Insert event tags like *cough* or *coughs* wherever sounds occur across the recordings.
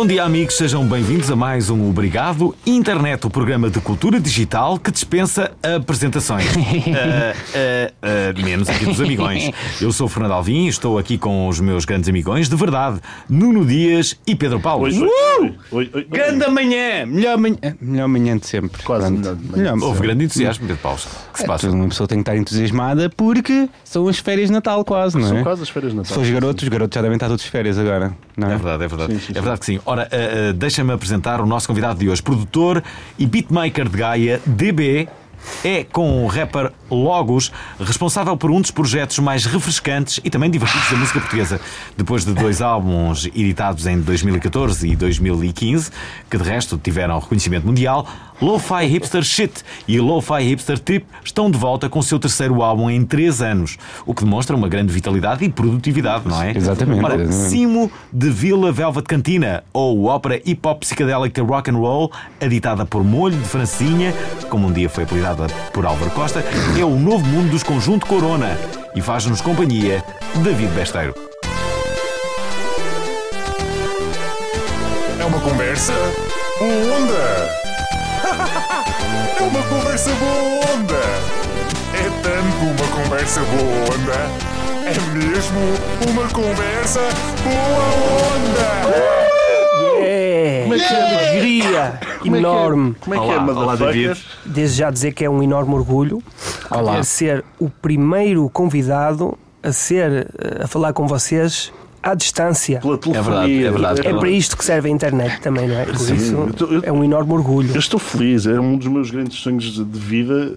Bom dia, amigos, sejam bem-vindos a mais um Obrigado Internet, o programa de cultura digital que dispensa apresentações. Ah, ah, ah, menos aqui dos amigões. Eu sou o Fernando Alvim e estou aqui com os meus grandes amigões de verdade, Nuno Dias e Pedro Paulo. Oi, oi, Uh! oi. Grande amanhã! Melhor manhã, melhor manhã de sempre. Quase Pronto. melhor de manhã. Houve grande entusiasmo, Pedro Paulo. Que se É, passa? Uma pessoa tem que estar entusiasmada porque são as férias de Natal, quase, não é? São quase as férias de Natal. Se fores garoto, os garotos já devem estar todos de férias agora, não é? É verdade, é verdade. Sim, sim, É sim. verdade que sim. Ora, ah, ah, deixa-me apresentar o nosso convidado de hoje, produtor e beatmaker de Gaia, DB. É com o rapper Logos, responsável por um dos projetos mais refrescantes e também divertidos da música portuguesa. Depois de dois álbuns editados em 2014 e 2015, que de resto tiveram reconhecimento mundial, Lo-Fi Hipster Shit e Lo-Fi Hipster Trip estão de volta com o seu terceiro álbum em três anos, o que demonstra uma grande vitalidade e produtividade, não é? Exatamente, Ora, exatamente. Cimo de Vila Velvet Cantina, ou ópera hip hop psicadélica rock and roll, editada por Molho de Francinha, como um dia foi apelidada por Álvaro Costa, é o novo mundo dos Conjunto Corona e faz-nos companhia David Besteiro. É uma conversa boa onda. É uma conversa boa onda. É tanto uma conversa boa onda. É mesmo uma conversa boa onda. É, Como é que é? alegria Como é que é? enorme. Como é que é, Olá, olá, motherfucker? David. Desde já dizer que é um enorme orgulho Olá. ser o primeiro convidado a ser eh, a falar com vocês à distância. Pela telefonia. verdade, é verdade. É para isto que serve a internet também, não é? Por Sim, isso eu tô- eu- é um enorme orgulho. Eu estou feliz, é um dos meus grandes sonhos de vida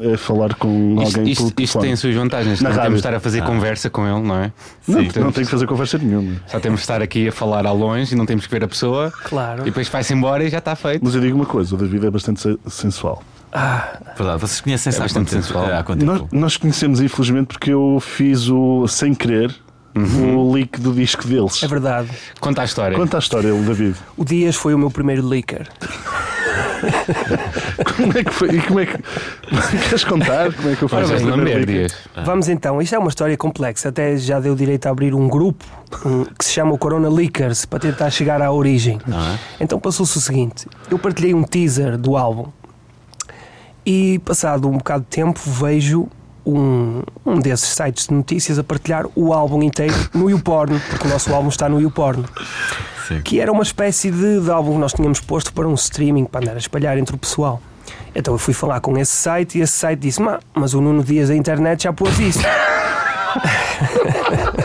eh, é falar com Isto, alguém isto- pelo isto tem as suas vantagens. Na não temos rádio. de estar a fazer conversa com ele, não é? Não, Sim. não tenho que fazer conversa nenhuma. Só temos de estar aqui a falar ao longe e não temos que ver a pessoa. Claro. E depois vai-se embora e já está feito. Mas eu digo uma coisa, o David é bastante se- sensual. Verdade, vocês conhecem-se É há bastante sensual. Há quanto Nós, nós conhecemos infelizmente porque eu fiz o, sem querer, o leak do disco deles. É verdade. Conta a história. Conta a história, David. O Dias foi o meu primeiro leaker. Como é que foi? E como é que. Queres contar? Como é que eu Ora faço bem, lamber, primeira leak? Dias. Vamos então, isto é uma história complexa, até já deu direito a abrir um grupo um, que se chama o Corona Leakers para tentar chegar à origem. Então passou-se o seguinte: eu partilhei um teaser do álbum e, passado um bocado de tempo, vejo um, um desses sites de notícias a partilhar o álbum inteiro no YouPorn, porque o nosso álbum está no YouPorn. Sim. Que era uma espécie de, de álbum que nós tínhamos posto para um streaming, para andar a espalhar entre o pessoal. Então eu fui falar com esse site e esse site disse: "Ma, Mas o Nuno Dias da internet já pôs isso. *laughs*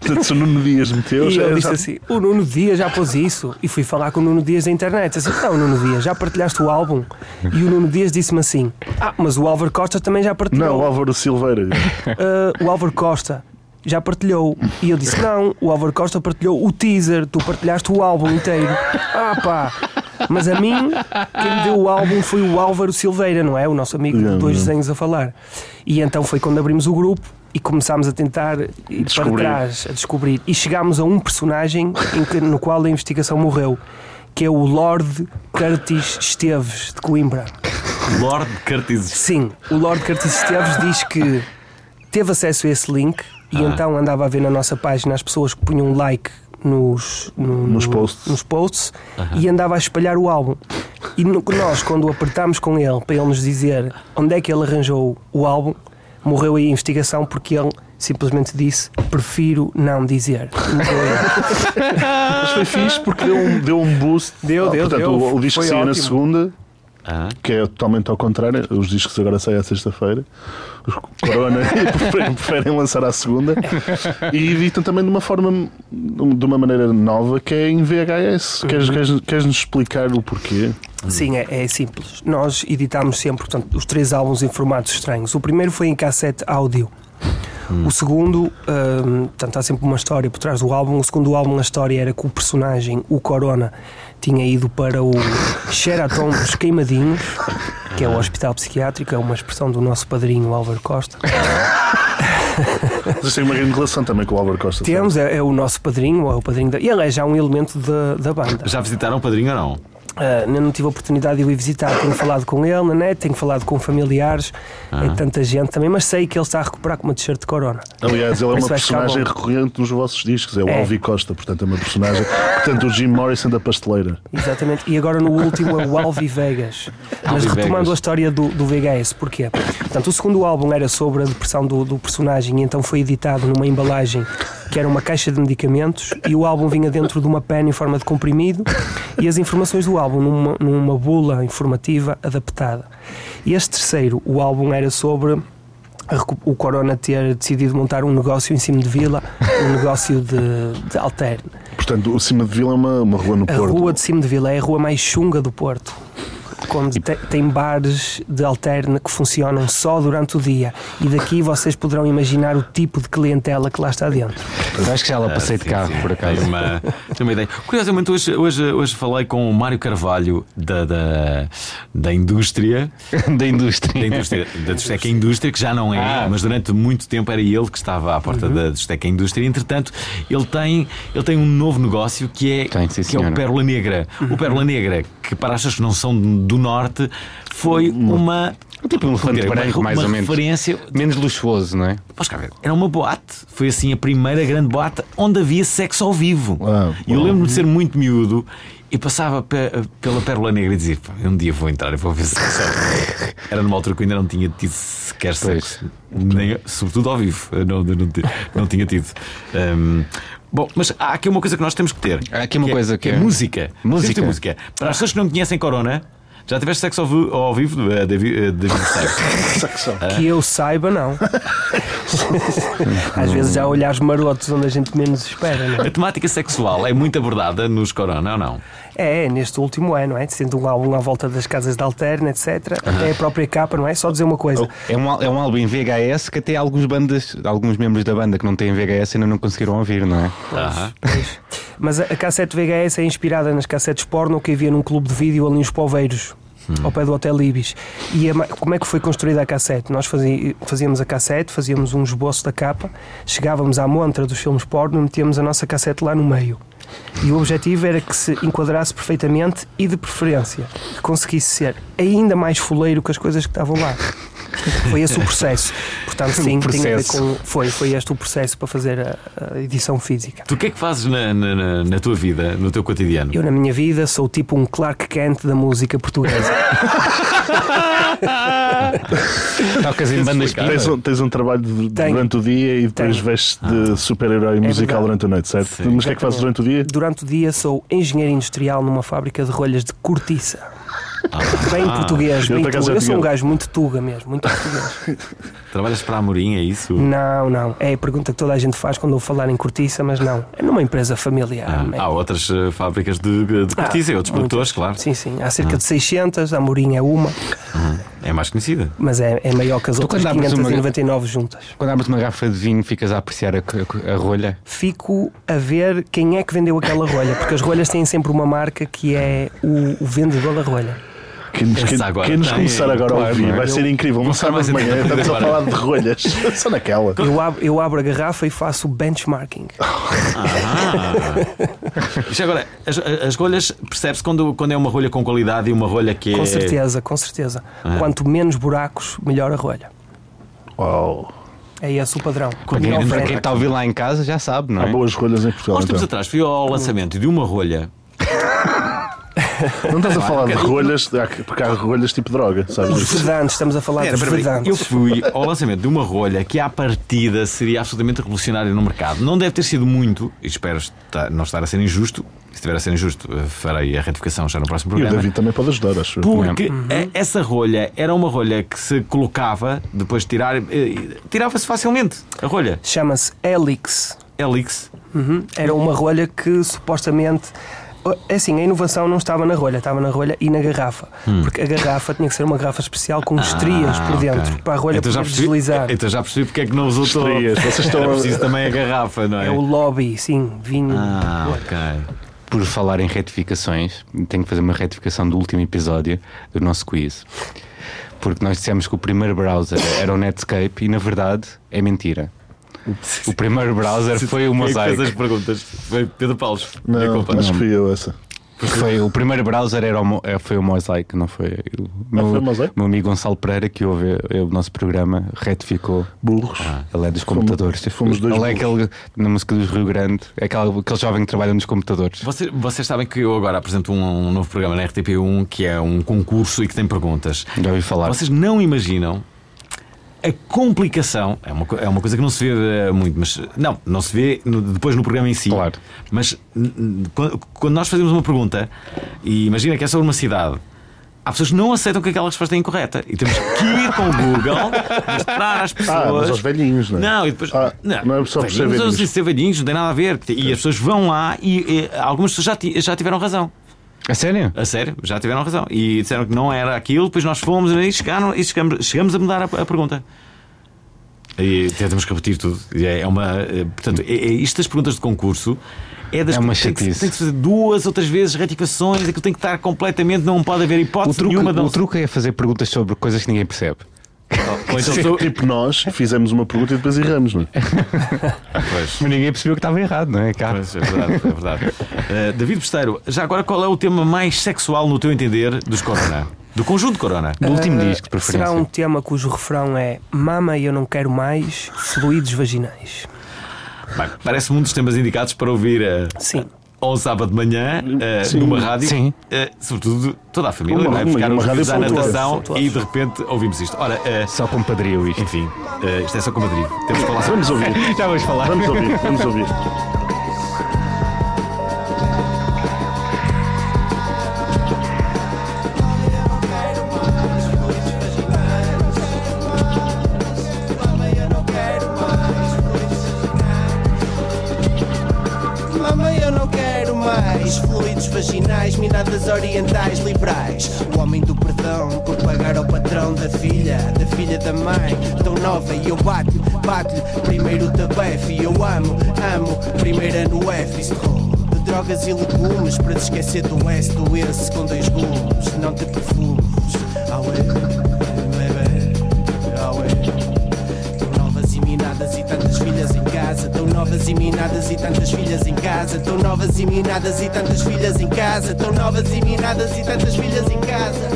Portanto, se o Nuno Dias meteu. E já- ele disse já- assim: O Nuno Dias já pôs isso. E fui falar com o Nuno Dias da internet. Assim, não, Nuno Dias, já partilhaste o álbum? E o Nuno Dias disse-me assim: Ah, mas o Álvaro Costa também já partilhou. Não, o Álvaro Silveira. *laughs* Ah, o Álvaro Costa já partilhou. E eu disse: Não, o Álvaro Costa partilhou o teaser, tu partilhaste o álbum inteiro. Ah, pá. Mas a mim, quem me deu o álbum foi o Álvaro Silveira, não é? O nosso amigo de dois desenhos a falar. E então foi quando abrimos o grupo e começámos a tentar ir Descobrir. para trás, a descobrir. E chegámos a um personagem em que- no qual a investigação morreu, que é o Lord Curtis Esteves de Coimbra. Lord Curtis. Sim, o Lord Curtis Esteves diz que teve acesso a esse link e então andava a ver na nossa página as pessoas que punham like nos, no- Nos no- posts. nos posts e andava a espalhar o álbum. E no- nós, quando apertámos com ele para ele nos dizer onde é que ele arranjou o álbum, morreu aí a investigação porque ele simplesmente disse: Prefiro não dizer. Mas foi fixe porque deu um, deu um boost. Deu, Ah, deu, Portanto, deu. o, o disco saía na segunda, Ah, que é totalmente ao contrário. Os discos agora saem à sexta-feira. Os Corona *laughs* preferem, preferem lançar à segunda. E editam também de uma forma, de uma maneira nova, que é em VHS. Uhum. Queres, queres, queres nos explicar o porquê? Sim, é, é simples. Nós editámos sempre portanto, os três álbuns em formatos estranhos. O primeiro foi em cassete áudio. O segundo, hum, portanto, há sempre uma história por trás do álbum. O segundo álbum, a história era que o personagem, o Corona, tinha ido para o Sheraton dos Queimadinhos, que é o hospital psiquiátrico, é uma expressão do nosso padrinho Álvaro Costa. Vocês têm uma grande relação também com o Álvaro Costa. Temos, é, é o nosso padrinho, é o padrinho da, e ele é já um elemento da, da banda. Já visitaram o padrinho ou não? Ah, ainda não tive a oportunidade de o ir visitar. Tenho falado com ele na net, tenho falado com familiares, é tanta gente também, mas sei que ele está a recuperar com uma t-shirt de corona. Aliás, ele é uma personagem recorrente nos vossos discos, é o É. Alvi Costa, portanto é uma personagem. Portanto, o Jim Morrison da pasteleira. Exatamente. E agora no último é o Alvi Vegas. Mas Alvi retomando Vegas. a história do, do VHS, porquê? Portanto, o segundo álbum era sobre a depressão do, do personagem e então foi editado numa embalagem que era uma caixa de medicamentos e o álbum vinha dentro de uma pen em forma de comprimido e as informações do álbum numa, numa bula informativa adaptada. E este terceiro, o álbum era sobre a o Corona ter decidido montar um negócio em cima de Vila, um *laughs* negócio de, de alterne. Portanto, o Cima de Vila é uma, uma rua no A Porto. rua de cima de Vila é a rua mais chunga do Porto. Onde te- tem bares de alterna que funcionam só durante o dia. E daqui vocês poderão imaginar o tipo de clientela que lá está dentro. Eu acho que já lá passei de Sim, carro, sim. por acaso. Tenho uma, uma ideia. Curiosamente, hoje, hoje, hoje falei com o Mário Carvalho da, da, da indústria. *laughs* da indústria. Da indústria, da discoteca Indústria, que já não é, Ah. mas durante muito tempo era ele que estava à porta da discoteca Indústria. Entretanto, ele tem, ele tem um novo negócio que é, Tem, sim, que é o. Pérola Negra. O Pérola Negra, que para as pessoas que não são do Norte, foi uma. Tipo um elefante branco, mais ou menos. referência Menos luxuoso, não é? Cá ver, era uma boate. Foi assim a primeira grande boate onde havia sexo ao vivo. E eu lembro-me de ser muito miúdo e passava pe- pela Pérola Negra e dizia: "Pá, um dia vou entrar e vou ver sexo vivo. *laughs* Era numa altura que eu ainda não tinha tido sequer Pois. sexo. Nem, sobretudo ao vivo. Não, não, não tinha tido. Hum, Bom, mas há aqui uma coisa que nós temos que ter. Há aqui uma é- coisa que é, é- música. Música. Que música. Para as pessoas que não conhecem Corona, já tiveste sexo ao, vi- ao vivo, eh, David, eh, David *laughs* Sexo? Saxão. Que eu saiba, não. *laughs* Às vezes há olhares marotos onde a gente menos espera, não é? A temática sexual é muito abordada nos Corona ou não? É, neste último ano, não é? Sendo um álbum à volta das casas de alterna, etc. Até a própria capa, não é? Só dizer uma coisa. É um, é um álbum em VHS que até alguns bandas, alguns membros da banda que não têm VHS ainda não conseguiram ouvir, não é? Aham. Mas a, a cassete VHS é inspirada nas cassetes porno que havia num clube de vídeo ali nos Poveiros. Ao pé do Hotel Ibis. E a como é que foi construída a cassete? Nós fazíamos a cassete, fazíamos um esboço da capa, chegávamos à montra dos filmes porno, metíamos a nossa cassete lá no meio. E o objetivo era que se enquadrasse perfeitamente e de preferência, que conseguisse ser ainda mais fuleiro que as coisas que estavam lá. Foi esse o processo. Portanto, *laughs* sim, tem a ver processo. com, foi, foi este o processo para fazer a, a edição física. Tu o que é que fazes na, na- na- tua vida, no teu cotidiano? Eu, na minha vida, sou tipo um Clark Kent da música portuguesa. Tocas em bandas. Tens um, tens um trabalho de- durante o dia e depois Tenho. vestes de super-herói musical verdade. durante a noite, certo? Sim. Mas o que é que fazes durante o dia? Durante o dia, sou engenheiro industrial numa fábrica de rolhas de cortiça. Bem português, bem tuga. Eu sou um gajo muito tuga mesmo, muito português. *laughs* Trabalhas para a Amorim, é isso? Não, não. É a pergunta que toda a gente faz quando eu falar em cortiça, mas não. É numa empresa familiar. Ah, é. há outras eh, fábricas de, de Ah, cortiça e outros produtores, claro. Sim, sim. Há cerca de 600, a Amorim é uma, É mais conhecida. mas é, é maior que as Tu, outras quando abres uma- 599 juntas. Quando abres uma garrafa de vinho, ficas a apreciar a, a- a rolha. fico a ver quem é que vendeu aquela rolha, porque as rolhas têm sempre uma marca que é o, o vendedor da rolha. Quem nos, quem, Esse agora quem nos começar agora a ouvir é? vai ser incrível. Nunca sábado mais de manhã entendo estamos a falar de rolhas. *laughs* Só naquela. Eu abro, eu abro a garrafa e faço benchmarking. Ah. Já agora, as, as rolhas, percebe-se quando, quando é uma rolha com qualidade e uma rolha que é. Com certeza, com certeza. Ah. Quanto menos buracos, melhor a rolha. Uau. É esse o padrão. Para quem, para quem está a ouvir lá em casa já sabe, não Há é? boas rolhas em Portugal. Há uns tempos Então. atrás fui ao lançamento de uma rolha. *laughs* Não estás a falar de rolhas, porque há rolhas tipo droga, sabes? Os vedantes, estamos a falar Era, dos eu fui ao lançamento de uma rolha que, à partida, seria absolutamente revolucionária no mercado. Não deve ter sido muito, e espero não estar a ser injusto. Se estiver a ser injusto, eh, farei a retificação já no próximo E o programa. David também pode ajudar, acho. Porque eh, essa rolha era uma rolha que se colocava, depois de tirar, eh, tirava-se facilmente. A rolha. Chama-se Helix. Helix. Uhum. Era uma rolha que supostamente. É assim, a inovação não estava na rolha, estava na rolha e na garrafa. Porque a garrafa tinha que ser uma garrafa especial com estrias por dentro, Ah, ok. para a rolha então já poder percebi, deslizar. Então já percebi porque é que não usou. Estrias, vocês estão a- preciso também a garrafa, não é? É o lobby, sim, vinho. Ah, ok. Por falar em retificações, tenho que fazer uma retificação do último episódio do nosso quiz. Porque nós dissemos que o primeiro browser era o Netscape e na verdade é mentira. O primeiro browser foi o Quem é fez Mosaic. as perguntas? Foi Pedro Paulo. Não, culpa. acho que fui eu essa. Foi, o primeiro browser era o, eh, foi o Mosaic, não foi o meu, foi o Mosaic? meu amigo Gonçalo Pereira que ouve o nosso programa retificou. Burros. Ele é dos Fomos- computadores. fomos dois Ele é aquele na música dos Rio Grande, é aquele, aquele jovem que trabalha nos computadores. Vocês, vocês sabem que eu agora apresento um, um novo programa na RTP1 que é um concurso e que tem perguntas. Já ouvi falar. Vocês não imaginam a complicação. É uma, é uma coisa que não se vê eh, muito, mas não, não se vê no- depois no programa em si. Claro. Mas quando, quando nós fazemos uma pergunta e imagina que é sobre uma cidade. Há pessoas que não aceitam que aquela resposta é incorreta e temos que ir com o Google *laughs* mostrar às pessoas. Ah, mas aos velhinhos, não é? Não, e depois. Ah, não é só por ser velhinhos, não ser velhinhos, não tem nada a ver. E as pessoas vão lá e, e algumas pessoas já, já tiveram razão. A sério? A sério, já tiveram razão. E disseram que não era aquilo, depois nós fomos e, chegaram, e chegamos, chegamos a mudar a, a pergunta. E temos que repetir tudo. É uma, eh, portanto, é, é isto das perguntas de concurso. É, das É uma que tem que, tem que se fazer duas, outras vezes retificações, aquilo tem que estar completamente, não pode haver O hipótese truque, nenhuma de o truque é fazer perguntas sobre coisas que ninguém percebe. Ou então sou- Tipo nós, fizemos uma pergunta e depois erramos, não é? *laughs* Pois. Mas ninguém percebeu que estava errado, não é? Cá. Pois, é verdade, é verdade. *laughs* Eh, David Besteiro, já agora qual é o tema mais sexual no teu entender dos Corona? Do conjunto Corona? Do último disco, de preferência. Será um tema cujo refrão é Mama, eu não quero mais fluidos vaginais. Bem, Parece-me um dos temas indicados para ouvir eh, Sim. Ao sábado de manhã Sim. numa rádio. Sim. eh, sobretudo toda a família, Uma- não é? rádio vídeos à natação e de repente ouvimos isto. Ora, eh, Só compadrio isto. enfim, eh, isto é só como Madrid. Temos que falar sobre Vamos ouvir. *laughs* Já vais falar. Vamos ouvir, vamos ouvir. Liberais. O homem do perdão por pagar ao patrão da filha, da filha da mãe, tão nova e eu bato-lhe, bato-lhe. Primeiro tabefe e eu amo, amo. Primeira no F, de drogas e legumes para te esquecer do S, do esse com dois gumes. Não te perfumes, Tão novas e minadas e tantas filhas em casa. Tão novas e minadas e tantas filhas em casa.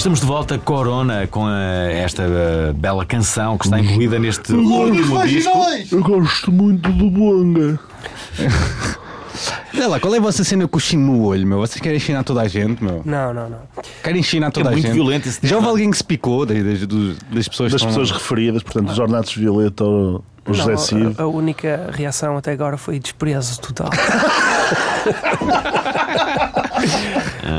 Estamos de volta, Corona, com eh, esta eh, bela canção que está incluída neste último disco. Eu gosto muito do Bonga. Olha lá, qual é a vossa cena com o chino no olho, meu? Vocês querem chinar toda a gente, meu? Não, não, não. Querem chinar toda a É muito gente? violento esse Já houve alguém que se picou das, das, das pessoas Das pessoas referidas, portanto, os Ornatos Violeta ou o José Cid. a, a única reação até agora foi desprezo total. *laughs*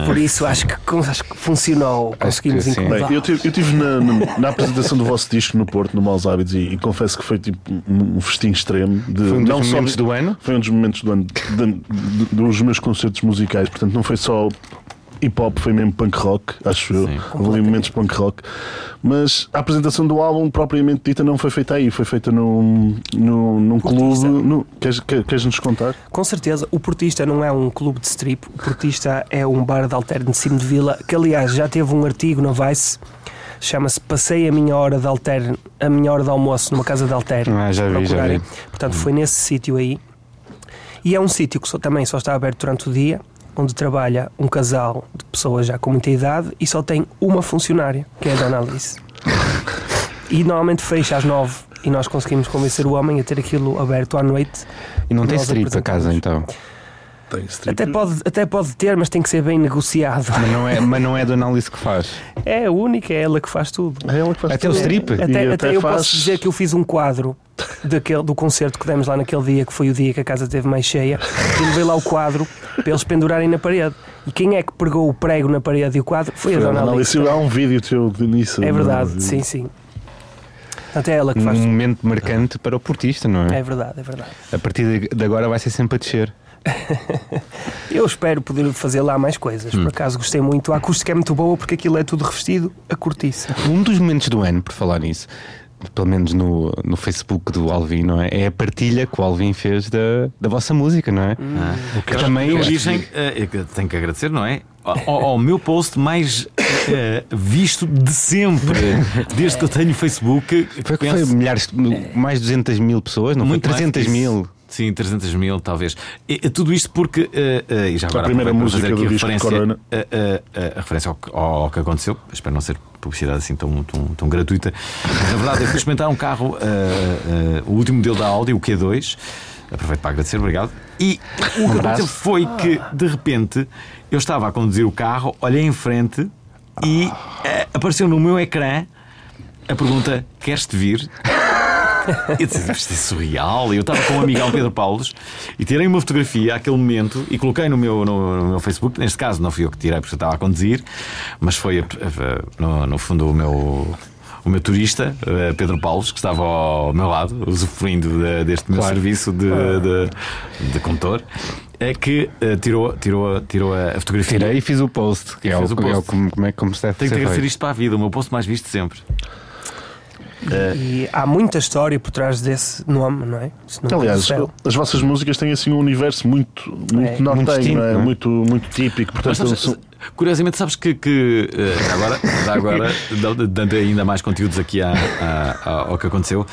Por isso acho que, acho que funcionou. Conseguimos incomodar. Bem, eu tive, eu tive na, na- na apresentação do vosso disco no Porto, no Maus Hábitos, e, e confesso que foi tipo um, festim extremo. De, Foi um dos não só momentos de- do ano? Foi um dos momentos do ano, de- de- dos meus concertos musicais. Portanto, não foi só hip hop, foi mesmo punk rock, acho eu. Houve ali momentos punk rock. Mas a apresentação do álbum, propriamente dita, não foi feita aí, foi feita num, num, num clube. No, queres, quer- queres nos contar? Com certeza, o Portista não é um clube de strip, o Portista é um bar de alterno de cimo de vila, que aliás já teve um artigo na Vice, chama-se Passei a minha hora de alterno, a minha hora de almoço numa casa de alterno. Ah, já vi, já vi. Portanto, foi nesse sítio aí. E é um sítio que só- também só está aberto durante o dia, onde trabalha um casal de pessoas já com muita idade e só tem uma funcionária, que é a Dona Alice. E normalmente fecha às nove e nós conseguimos convencer o homem a ter aquilo aberto à noite. E não tem strip a casa então. Tem strip. Até pode, até pode ter, mas tem que ser bem negociado. Mas não é, mas não é do análise que faz. É a única, é ela que faz tudo. É ela que faz Até o tudo. strip? E Até, até eu faz- posso dizer que eu fiz um quadro daquele, do concerto que demos lá naquele dia, que foi o dia que a casa esteve mais cheia, e levei lá o quadro para eles pendurarem na parede. E quem é que pregou o prego na parede e o quadro? Foi, Foi a Dona Alice. Há um vídeo teu nisso. É não verdade, sim, sim. Portanto, é ela que faz Um momento marcante para o portista, não é? É verdade, é verdade. A partir de- de agora vai ser sempre a descer. *laughs* Eu espero poder fazer lá mais coisas. Hum. Por acaso gostei muito. A acústica é muito boa porque aquilo é tudo revestido a cortiça. Um dos momentos do ano, por falar nisso, pelo menos no, no Facebook do Alvin, não é? É a partilha que o Alvin fez da, da vossa música, não é? Que também origem, eh, eu tenho que agradecer, não é? Ao, ao meu post mais eh, visto de sempre, *laughs* desde que eu tenho Facebook. Foi que penso- foi milhares, mais de 200 mil pessoas, não Muito foi? mais 300 que isso. mil. Sim, 300 mil, talvez. E, tudo isto porque. eh, e já agora primeira aproveito para música fazer aqui do disco referência, Corona. eh, eh, eh, a referência ao, que- ao que aconteceu. Espero não ser publicidade assim tão, tão, tão gratuita. Na verdade, eu fui experimentar um carro, eh, o último modelo da Audi, o Q2. Aproveito para agradecer, obrigado. E o que aconteceu foi que, de repente, eu estava a conduzir o carro, olhei em frente e apareceu no meu ecrã a pergunta: Queres-te vir? *laughs* Eu disse, isto é surreal. Eu estava com o amigão Pedro Paulos e tirei uma fotografia àquele momento e coloquei no meu, no, no meu Facebook. Neste caso, não fui eu que tirei porque eu estava a conduzir, mas foi a- a- no, no fundo o meu. O meu turista, eh, Pedro Paulos, que estava ao meu lado, usufruindo de- deste meu Claro. serviço de, de, de condutor, é que eh, tirou, tirou, tirou a fotografia. Tirei e fiz o post, que é, o, o que é o post. como, como é como se deve Tenho que agradecer isto para a vida, o meu posto mais visto sempre. E há muita história por trás desse nome, não é? Aliás, as vossas músicas têm assim um universo muito, muito É, nortenho, muito é? não é? Muito, muito típico. Portanto, sabes- são- curiosamente, sabes que, que eh, agora, agora dando- *laughs* dando ainda mais conteúdos aqui à- à- ao que aconteceu.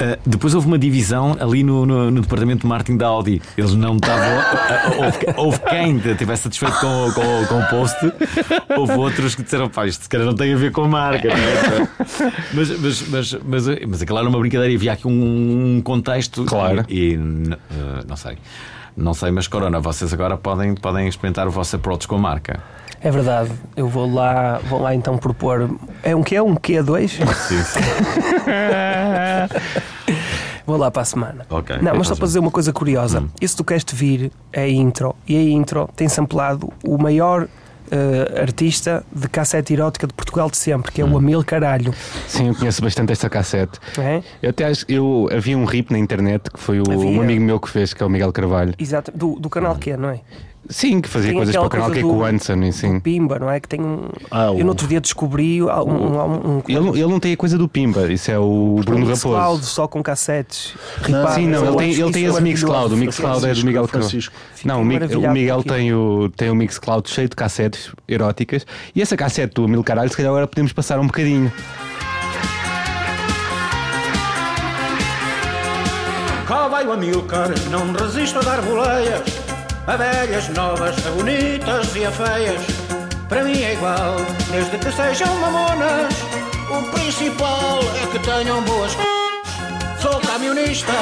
Eh, depois houve uma divisão ali no, no, no departamento de marketing da Audi. Eles não estavam. eh, houve, houve quem estivesse satisfeito com, com, com o post, houve outros que disseram: pá, isto se calhar não tem a ver com a marca. não é?" mas, mas, mas, mas, mas aquilo era uma brincadeira e havia aqui um contexto. Claro. E, e, eh, não sei. Não sei, mas Corona, vocês agora podem, podem experimentar o vosso approach com a marca. É verdade. Eu vou lá, vou lá então propor. É um quê? Um Q2? Sim, sim. *laughs* Vou lá para a semana. Ok. Não, mas só Então, para dizer uma coisa curiosa. Hum. Isso tu queres te vir é a intro. E a intro tem samplado o maior eh, artista de cassete erótica de Portugal de sempre, que é Hum. o Amil Caralho. Sim, eu conheço bastante esta cassete. É? Eu até acho, eu havia um rip na internet que foi o, Havia. um amigo meu que fez, que é o Miguel Carvalho. Exato. Do, do canal que é, não é? Sim, que fazia Tem coisas para o canal que é com o Anson, e sim. O Pimba, não é? Que tem um. Ah, o- Eu no outro dia descobri um. um, um, Ele, não- ele não tem a coisa do Pimba, isso é o Bruno Mixcloud Raposo. só com cassetes. Não. Sim, não, ele tem, ele tem esse maravilhoso. Mixcloud. O Mixcloud é do Miguel. Francisco. Não, o, Miguel tem o, tem o Mixcloud cheio de cassetes eróticas e essa cassete do Mil Caralho, se calhar agora podemos passar um bocadinho. Cá vai o Amilcar, não resisto a dar boleias A velhas, novas, a bonitas e a feias Para mim é igual, desde que sejam mamonas O principal é que tenham boas c... Sou camionista,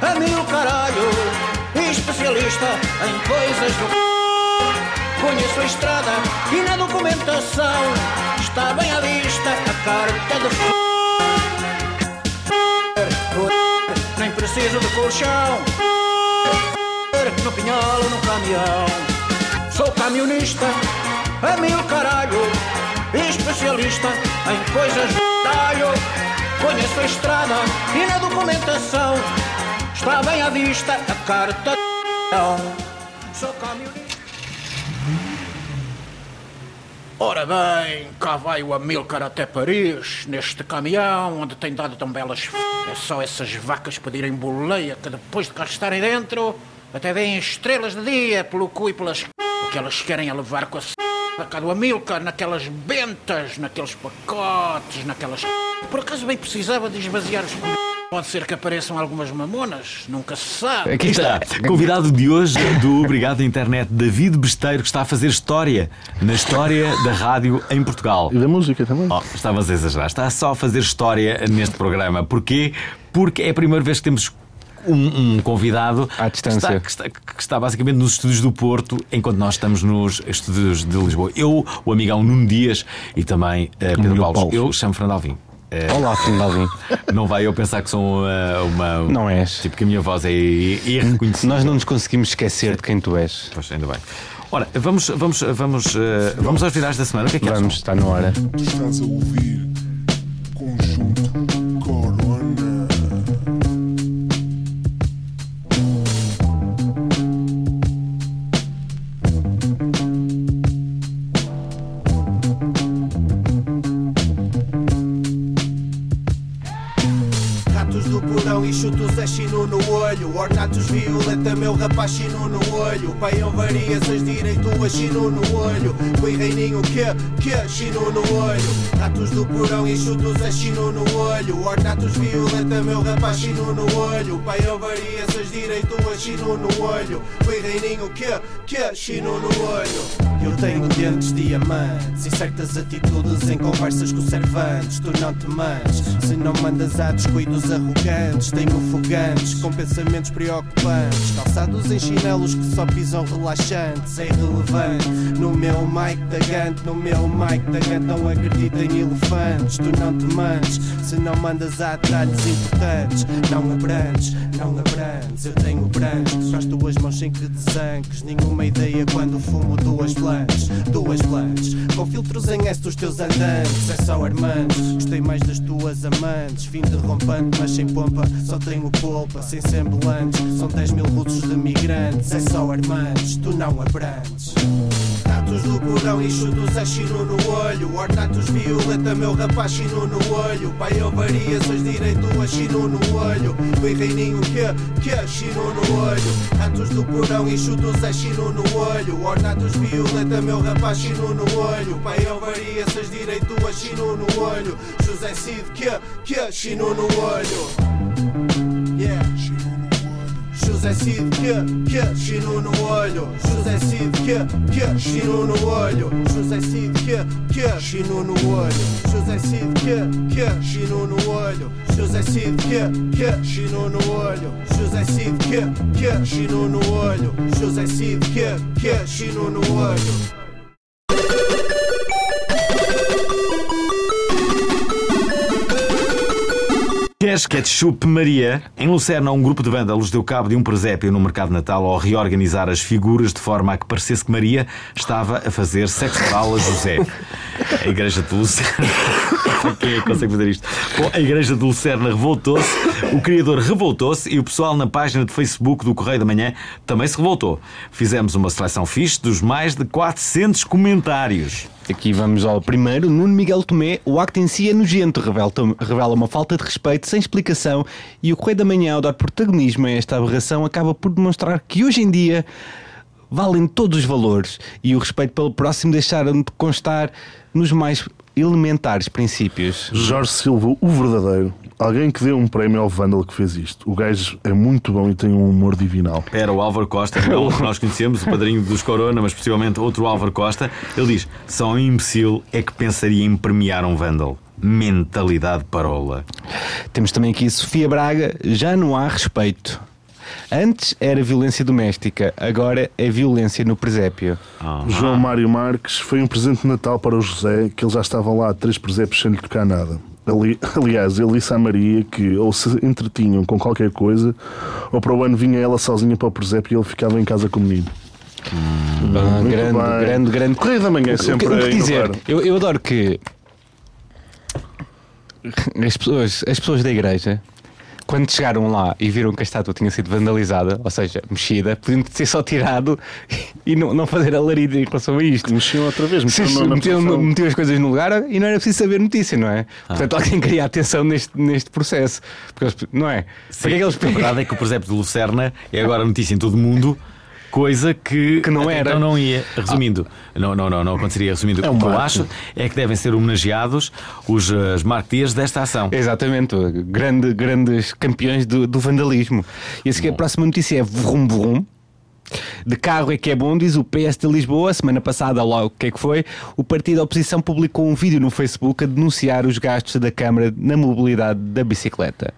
a mil caralho Especialista em coisas do. Conheço a estrada e na documentação Está bem à vista a carta de. Nem preciso de colchão No pinhal ou no caminhão. Sou camionista A mil caralho Especialista em coisas de talho. Conheço a estrada e na documentação Está bem à vista a carta de Sou camionista. Ora bem, cá vai o Amilcar até Paris, neste caminhão onde tem dado tão belas f... É só essas vacas pedirem boleia que depois de cá estarem dentro, até veem estrelas de dia pelo cu e pelas c... O que elas querem é levar com a c... da cá do Amilcar, naquelas bentas, naqueles pacotes, naquelas c... Por acaso bem precisava de esvaziar os c... Pode ser que apareçam algumas mamonas, nunca se sabe. Aqui Aqui está, convidado de hoje do Obrigado Internet, David Besteiro, que está a fazer história na história da rádio em Portugal. E da música também. Oh, estavas a exagerar, está só a fazer história neste programa. Porquê? Porque é a primeira vez que temos um, um convidado À distância. Que, está, que, está, que está basicamente nos estúdios do Porto, enquanto nós estamos nos estúdios de Lisboa. Eu, o amigão Nuno Dias e também eh, Pedro Paulo. Paulo. Eu chamo Fernando Alvim. Eh, Olá, Fernando Alvim. *laughs* não vai eu pensar que sou uma. uma Não és. Tipo que a minha voz é irreconhecível. Nós não nos conseguimos esquecer de quem tu és. Pois, ainda bem. Ora, vamos, vamos, vamos, eh, vamos aos finais da semana. O que é que? Vamos, está na hora. Estás a ouvir chino no olho Ornatos violeta, meu rapaz chino no olho. Paião variações direito a chino no olho. Foi reininho que, que, chino no olho. Ratos do porão e chutos é chino no olho. Ornatos violeta, meu rapaz chino no olho. Paião variações direito a chino no olho. Foi reininho que, que, chino no olho. Eu tenho dentes diamantes e certas atitudes em conversas com servantes. Tu não te manches. Se não mandas a descuidos arrogantes. Tenho fogantes com pensamentos preocupantes. Calçados em chinelos que só pisam relaxantes. É irrelevante. No meu mic da Gante, no meu mic da Gante, não acredito em elefantes. Tu não te manches se não mandas a detalhes importantes. Não abrantes, não abrantes. Eu tenho brancos para as tuas mãos sem que desanques. Nenhuma ideia quando fumo duas plantas. Duas plantas com filtros em S dos teus andantes. É só armantes. Gostei mais das tuas amantes. Vim derrompante, mas sem pompa. Só tenho polpa, sem São 10 mil rutos de migrantes. É só armantes, tu não abrantes. Tatos do porão e chutos a chino no olho. Ornatos violeta, meu rapaz chino no olho. Pai eu variações direito a chino no olho. Foi reininho que, que chino no olho. Ratos do porão e chutos a chino no olho. Ornatos violeta, meu rapaz chino no olho. Pai eu variações direito a chino no olho. José Cid que, que chino no olho José Cid que, que, chino no olho. José Cid que, que, chino no olho. José Cid que, que, chino no olho. José Cid que, que, chino no olho. José Cid que, que, chino no olho. José Cid que, que, chino no olho. José Cid que, que, chino no olho Cash Ketchup Maria. Em Lucerna, um grupo de vândalos deu cabo de um presépio no mercado Natal ao reorganizar as figuras de forma a que parecesse que Maria estava a fazer sexo oral a José. A igreja de Lucerna. *laughs* Quem é que consegue fazer isto? Bom, a igreja de Lucerna revoltou-se, o criador revoltou-se e o pessoal na página de Facebook do Correio da Manhã também se revoltou. Fizemos uma seleção fixe dos mais de 400 comentários. Aqui vamos ao primeiro. Nuno Miguel Tomé, o acto em si é nojento, revela, uma falta de respeito sem explicação e o Correio da Manhã, ao dar protagonismo a esta aberração, acaba por demonstrar que hoje em dia valem todos os valores e o respeito pelo próximo deixaram de constar nos mais elementares princípios. Jorge Silva, o verdadeiro. Alguém que deu um prémio ao Vandal que fez isto. O gajo é muito bom e tem um humor divinal. Era o Álvaro Costa, *laughs* não o que nós conhecemos, o padrinho dos Corona, mas possivelmente outro Álvaro Costa. Ele diz: só um imbecil é que pensaria em premiar um Vandal. Mentalidade parola. Temos também aqui Sofia Braga, já não há respeito. Antes era violência doméstica, agora é violência no presépio. João Mário Marques foi um presente de Natal para o José, que eles já estavam lá há três presépios sem lhe tocar nada. Ali, *laughs* aliás, ele disse à Maria que ou se entretinham com qualquer coisa, ou para o ano vinha ela sozinha para o presépio e ele ficava em casa com o menino. Ah, Muito grande, bem. grande, grande. Correio da Manhã O que- sempre o que, a dizer? inovar. Eu, eu adoro que as pessoas, as pessoas da igreja, quando chegaram lá e viram que a estátua tinha sido vandalizada, ou seja, mexida, podiam ter só tirado e não, não fazer alarido em relação a isto. Mexiam outra vez, Sim, metiam, posição. metiam as coisas no lugar e não era preciso saber notícia, não é? Portanto, alguém queria atenção neste, neste processo. Porque eles- não é? Para que é que eles a verdade é que o presépio de Lucerna é agora notícia em todo o mundo Coisa que, Que não era. Então não ia. Resumindo, não, não, não, não aconteceria. Resumindo, É o um que eu acho é que devem ser homenageados os uh, marketeers desta ação. Exatamente, grande, grandes campeões do, do vandalismo. E a seguir, a próxima notícia é Vrum Vrum. De carro é que é bom, diz o PS de Lisboa. Semana passada, logo o que é que foi? O partido da oposição publicou um vídeo no Facebook a denunciar os gastos da Câmara na mobilidade da bicicleta.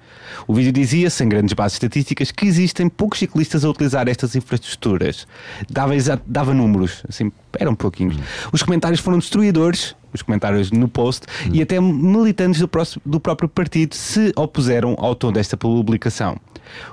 O vídeo dizia, sem grandes bases estatísticas, que existem poucos ciclistas a utilizar estas infraestruturas. Dava, dava números, assim, eram pouquinhos. Os comentários foram destruidores, os comentários no post, e até militantes do, próximo- do próprio partido se opuseram ao tom desta publicação.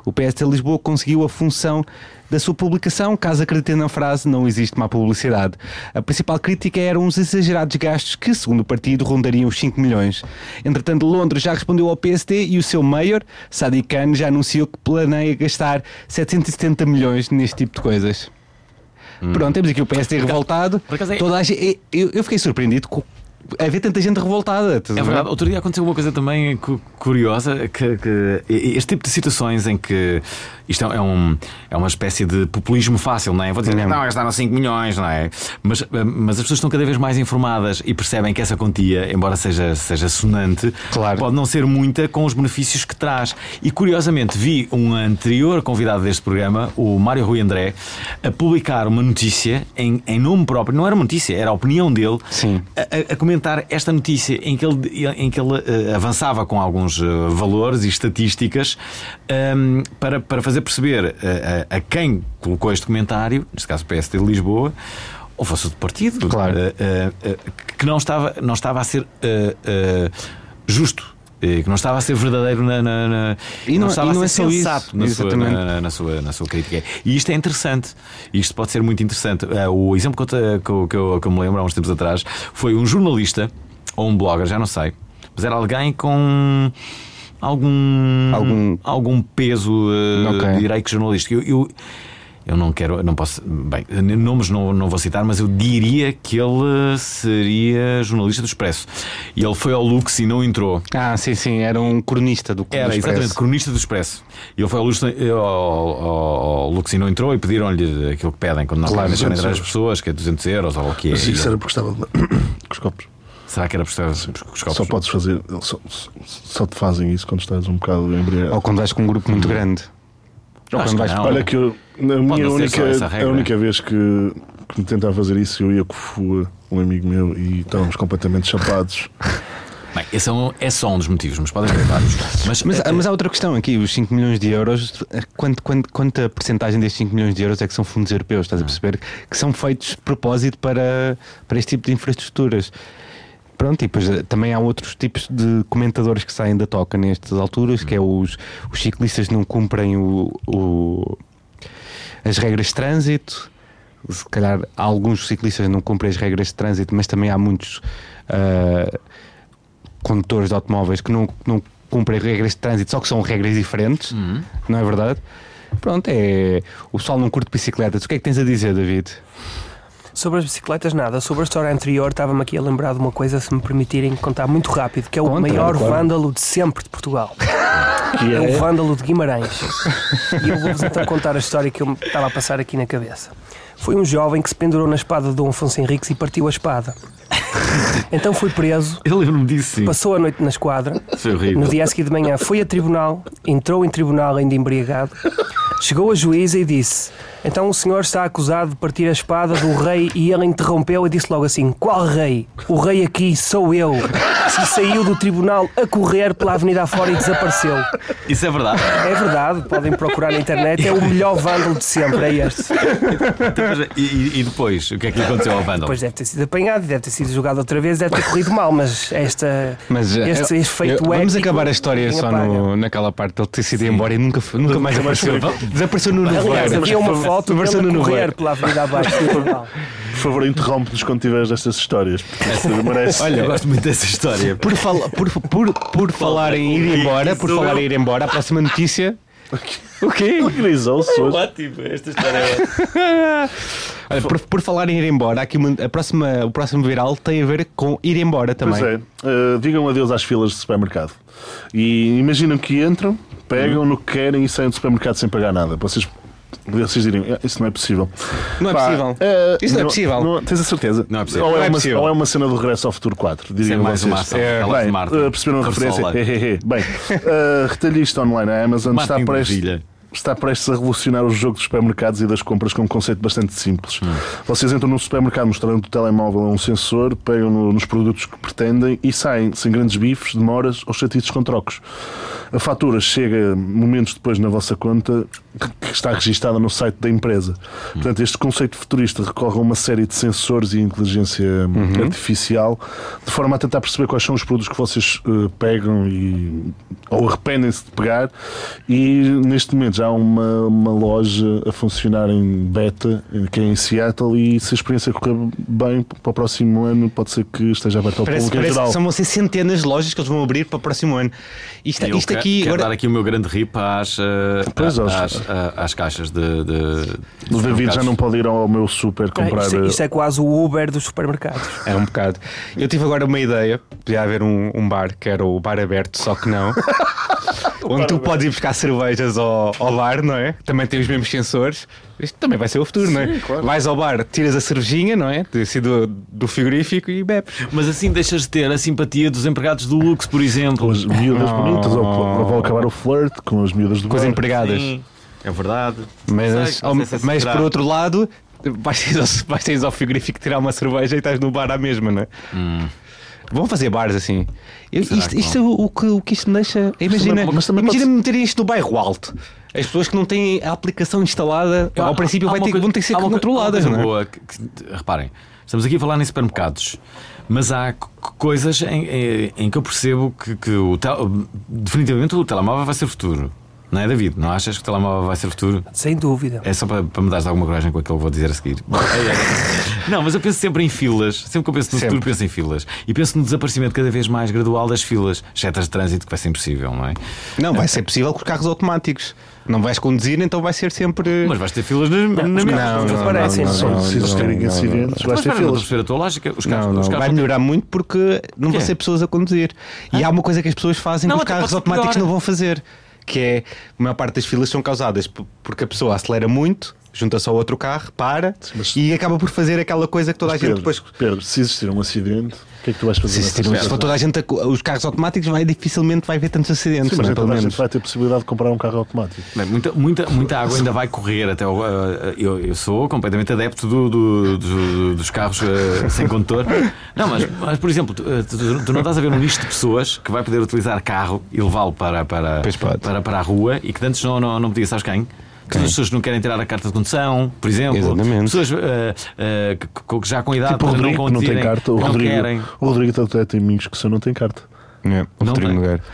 O PS de Lisboa conseguiu a função da sua publicação, caso acreditem na frase, não existe má publicidade. A principal crítica eram os exagerados gastos que, segundo o partido, rondariam os 5 milhões. Entretanto, Londres já respondeu ao PSD e o seu mayor, Sadiq Khan, já anunciou que planeia gastar 770 milhões neste tipo de coisas. Pronto, temos aqui o PSD revoltado. é- Toda a gente- eu, eu fiquei surpreendido com haver tanta gente revoltada. É ver? verdade. Outro dia aconteceu uma coisa também cu- curiosa, que, que este tipo de situações em que isto é, um, é uma espécie de populismo fácil, não é? Vou dizer, Não. não, gastaram 5 milhões, não é? Mas, mas as pessoas estão cada vez mais informadas e percebem que essa quantia, embora seja, seja sonante, Claro. pode não ser muita com os benefícios que traz. E curiosamente vi um anterior convidado deste programa, o Mário Rui André, a publicar uma notícia em, em nome próprio, não era uma notícia, era a opinião dele, Sim. a, a- a comentar esta notícia em que ele, em que ele eh, avançava com alguns eh, valores e estatísticas ehm, para, para fazer perceber a, a quem colocou este comentário, neste caso o PSD de Lisboa, ou fosse do partido, Claro. eh, que não estava, não estava a ser justo. Eh, Que não estava a ser verdadeiro na, na- na- E não- estava e não a é ser isso. sensato na sua, Exatamente. na, na sua, na sua crítica. E isto é interessante. Isto pode ser muito interessante. Eh, O exemplo que eu, te- que eu, que eu- que eu me lembro há uns tempos atrás foi um jornalista ou um blogger, já não sei, mas era alguém com algum, Algum- algum peso eh, Ok. de direito jornalístico. Eu, eu, eu não quero, não posso. Bem, nomes não, não vou citar, mas eu diria que ele seria jornalista do Expresso. E ele foi ao Lux e não entrou. Ah, sim, sim, era um cronista do do Era, Expresso. exatamente, cronista do Expresso. E ele foi ao Lux, ao, ao, ao Lux e não entrou e pediram-lhe aquilo que pedem quando não Claro, 200 entrar as pessoas, que é 200 euros ou o que é. Mas isso era porque estava com *coughs* os copos. Será que era por estar com os copos? Só podes fazer. Só, só te fazem isso quando estás um bocado embriagado. Ou quando vais com um grupo muito grande. Ou Acho que não. Olha que eu, na minha não única, a única vez que, que me tentava fazer isso, eu ia com o Fua, um amigo meu, e estávamos completamente chapados. *laughs* Bem, esse é, um- é só um dos motivos, mas podem ter vários. Mas, Mas, eh, mas há outra questão aqui, os 5 milhões de euros, quanto, quanto, quanta porcentagem destes 5 milhões de euros é que são fundos europeus? Estás a perceber? Que são feitos de propósito para, para este tipo de infraestruturas. Pronto, e depois eh, também há outros tipos de comentadores que saem da toca nestas alturas, que é os, os ciclistas não cumprem o, o- as regras de trânsito. Se calhar alguns ciclistas não cumprem as regras de trânsito, mas também há muitos ah, condutores de automóveis que não, não cumprem regras de trânsito, só que são regras diferentes, não é verdade? Pronto, é. O pessoal não curte bicicletas. O que é que tens a dizer, David? Sobre as bicicletas, nada. Sobre a história anterior, estava-me aqui a lembrar de uma coisa, se me permitirem contar muito rápido, que é o Conta, maior claro. vândalo de sempre de Portugal. *laughs* Que É o é, vândalo de Guimarães. *laughs* E eu vou-vos então contar a história que eu me estava a passar aqui na cabeça. Foi um jovem que se pendurou na espada de Dom Afonso Henriques e partiu a espada. Então foi preso, eu lembro-me disso, sim. passou a noite na esquadra. Foi horrível. No dia a seguir de manhã foi a tribunal, entrou em tribunal ainda embriagado, chegou a juíza e disse: Então o senhor está acusado de partir a espada do rei e ele interrompeu e disse logo assim: Qual rei? O rei aqui sou eu. E saiu do tribunal a correr pela avenida afora e desapareceu. Isso é verdade. É verdade, podem procurar na internet, é o melhor vândalo de sempre, é este. e, e- e depois, o que é que lhe aconteceu ao Vandal? Depois deve ter sido apanhado, deve ter sido jogado outra vez, deve ter corrido mal, mas esta, Mas, eh, este efeito eu- Vamos acabar a história só no, naquela parte dele ter sido embora e nunca, nunca mais apareceu. Desapareceu no Aliás, nevoeiro. havia uma foto Desapareceu dele no correr pela avenida abaixo por favor, interrompe-nos quando tiveres estas histórias. *laughs* Merece. Olha, eu gosto muito dessa história. Por, fala- por, por, por falar em ir embora, por falar em ir embora, a próxima notícia. O quê? Ele grisou-se hoje. Ótimo, esta história é *laughs* Olha, por, por falar em ir embora, aqui uma- a próxima, o próximo viral tem a ver com ir embora também. Pois é. Uh, digam adeus às filas de supermercado. E imaginam que entram, pegam no que querem e saem do supermercado sem pagar nada. Vocês vocês direm, "Ah, isso não é possível. Não é possível. eh, Isso não é possível. não- tens a certeza? Não é possível. Ou é, Não é uma, possível. ou é uma cena do Regresso ao Futuro 4, Isso diriam é mais vocês. uma ação. É, Bem, eh, perceberam a referência? Bem, uh, retalhista online, a Amazon está Marketing de prestes. Está prestes a revolucionar o jogo dos supermercados e das compras com um conceito bastante simples. Vocês entram no supermercado mostrando o telemóvel a um sensor, pegam no- nos produtos que pretendem e saem sem grandes bifes, demoras ou chatices com trocos. A fatura chega momentos depois na vossa conta que está registada no site da empresa. Portanto, este conceito futurista recorre a uma série de sensores e inteligência artificial de forma a tentar perceber quais são os produtos que vocês eh, pegam e, ou arrependem-se de pegar. E neste momento já há uma, uma loja a funcionar em beta, eh, que é em Seattle, e se a experiência correr bem para o próximo ano, pode ser que esteja aberta ao Parece, público em parece geral. que são vão ser centenas de lojas que eles vão abrir para o próximo ano. Isto, Eu isto aqui. quero agora- dar aqui o meu grande rip às, eh, Pois, às, às- às caixas de. de O David já não pode ir ao meu super comprar. Isto, é- isto eh, é quase o Uber dos supermercados. É um bocado. Eu tive agora uma ideia. Podia haver um, um bar que era o bar aberto, só que não. *laughs* Onde tu podes ir buscar cervejas ao, ao bar, não é? Também tem os mesmos sensores. Isto também vai ser o futuro, não é? Vais ao bar, tiras a cervejinha, não é? Assim do, do frigorífico e bebes. Mas assim deixas de ter a simpatia dos empregados do Lux, por exemplo. com as miúdas bonitas, ou, ou vão acabar o flirt com as miúdas do Com as bar. empregadas. Sim, é verdade. Mas, ao- se mas por outro lado, vais *laughs* ter, ao, vais ter ao frigorífico tirar uma cerveja e estás no bar à mesma, não é? Vão fazer bares assim. Eu- isto, isto é o, o que, o que isto me deixa. Imagina, imagina pode- meterem isto no bairro alto. As pessoas que não têm a aplicação instalada, Há- ao princípio ter, coisa- vão ter que ser controladas, não é? boa que- que- reparem, estamos aqui a falar em supermercados, mas há coisas em, em- em que eu percebo que, que o tel- definitivamente o telemóvel vai ser futuro. Não é, David? Não achas que o telemóvel vai ser futuro? Sem dúvida. É só para, para me dares alguma coragem com aquilo que eu vou dizer a seguir. *laughs* Não, mas eu penso sempre em filas. Sempre que eu penso no Sempre. futuro, penso em filas. E penso no desaparecimento cada vez mais gradual das filas. Setas de trânsito, que vai ser impossível, não é? Não, vai ser possível com os carros automáticos. Não vais conduzir, então vai ser sempre. Mas vais ter filas na, na os mesma. carros não, aparecem, não, não, Só não, se não, terem não, acidentes, vais ter espera, não a filas. perceber a tua lógica. Os carros, Não, não, os carros vai melhorar muito porque não vão Quê? ser pessoas a conduzir. E há uma coisa que as pessoas fazem Não, que os carros automáticos não vão fazer, que é a maior parte das filas são causadas porque a pessoa acelera muito, junta-se ao outro carro, para mas- e acaba por fazer aquela coisa que toda a gente Pedro, depois. Pedro, se existir um acidente, que é que tu vais fazer? Se, se, for toda a gente a os carros automáticos, vai dificilmente vai haver tantos acidentes, Sim, mas não é? nem pelo a menos. gente vai ter possibilidade de comprar um carro automático. Bem, muita, muita, muita água ainda vai correr até o, eh, eu, eu sou completamente adepto do- do- do- dos carros eh, sem condutor. Não, mas, mas, por exemplo, tu, eh, tu- tu não estás a ver um nicho de pessoas que vai poder utilizar carro e levá-lo para, para, para, para a rua e que antes não, não, não podia, sabes quem? Que as pessoas que não querem tirar a carta de condução, por exemplo. Exatamente. Pessoas eh, eh, que, já com idade Tipo Rodrigo, que não tem carta. O que não Rodrigo, querem. o Rodrigo até tem amigos que só não tem carta. É, o Não.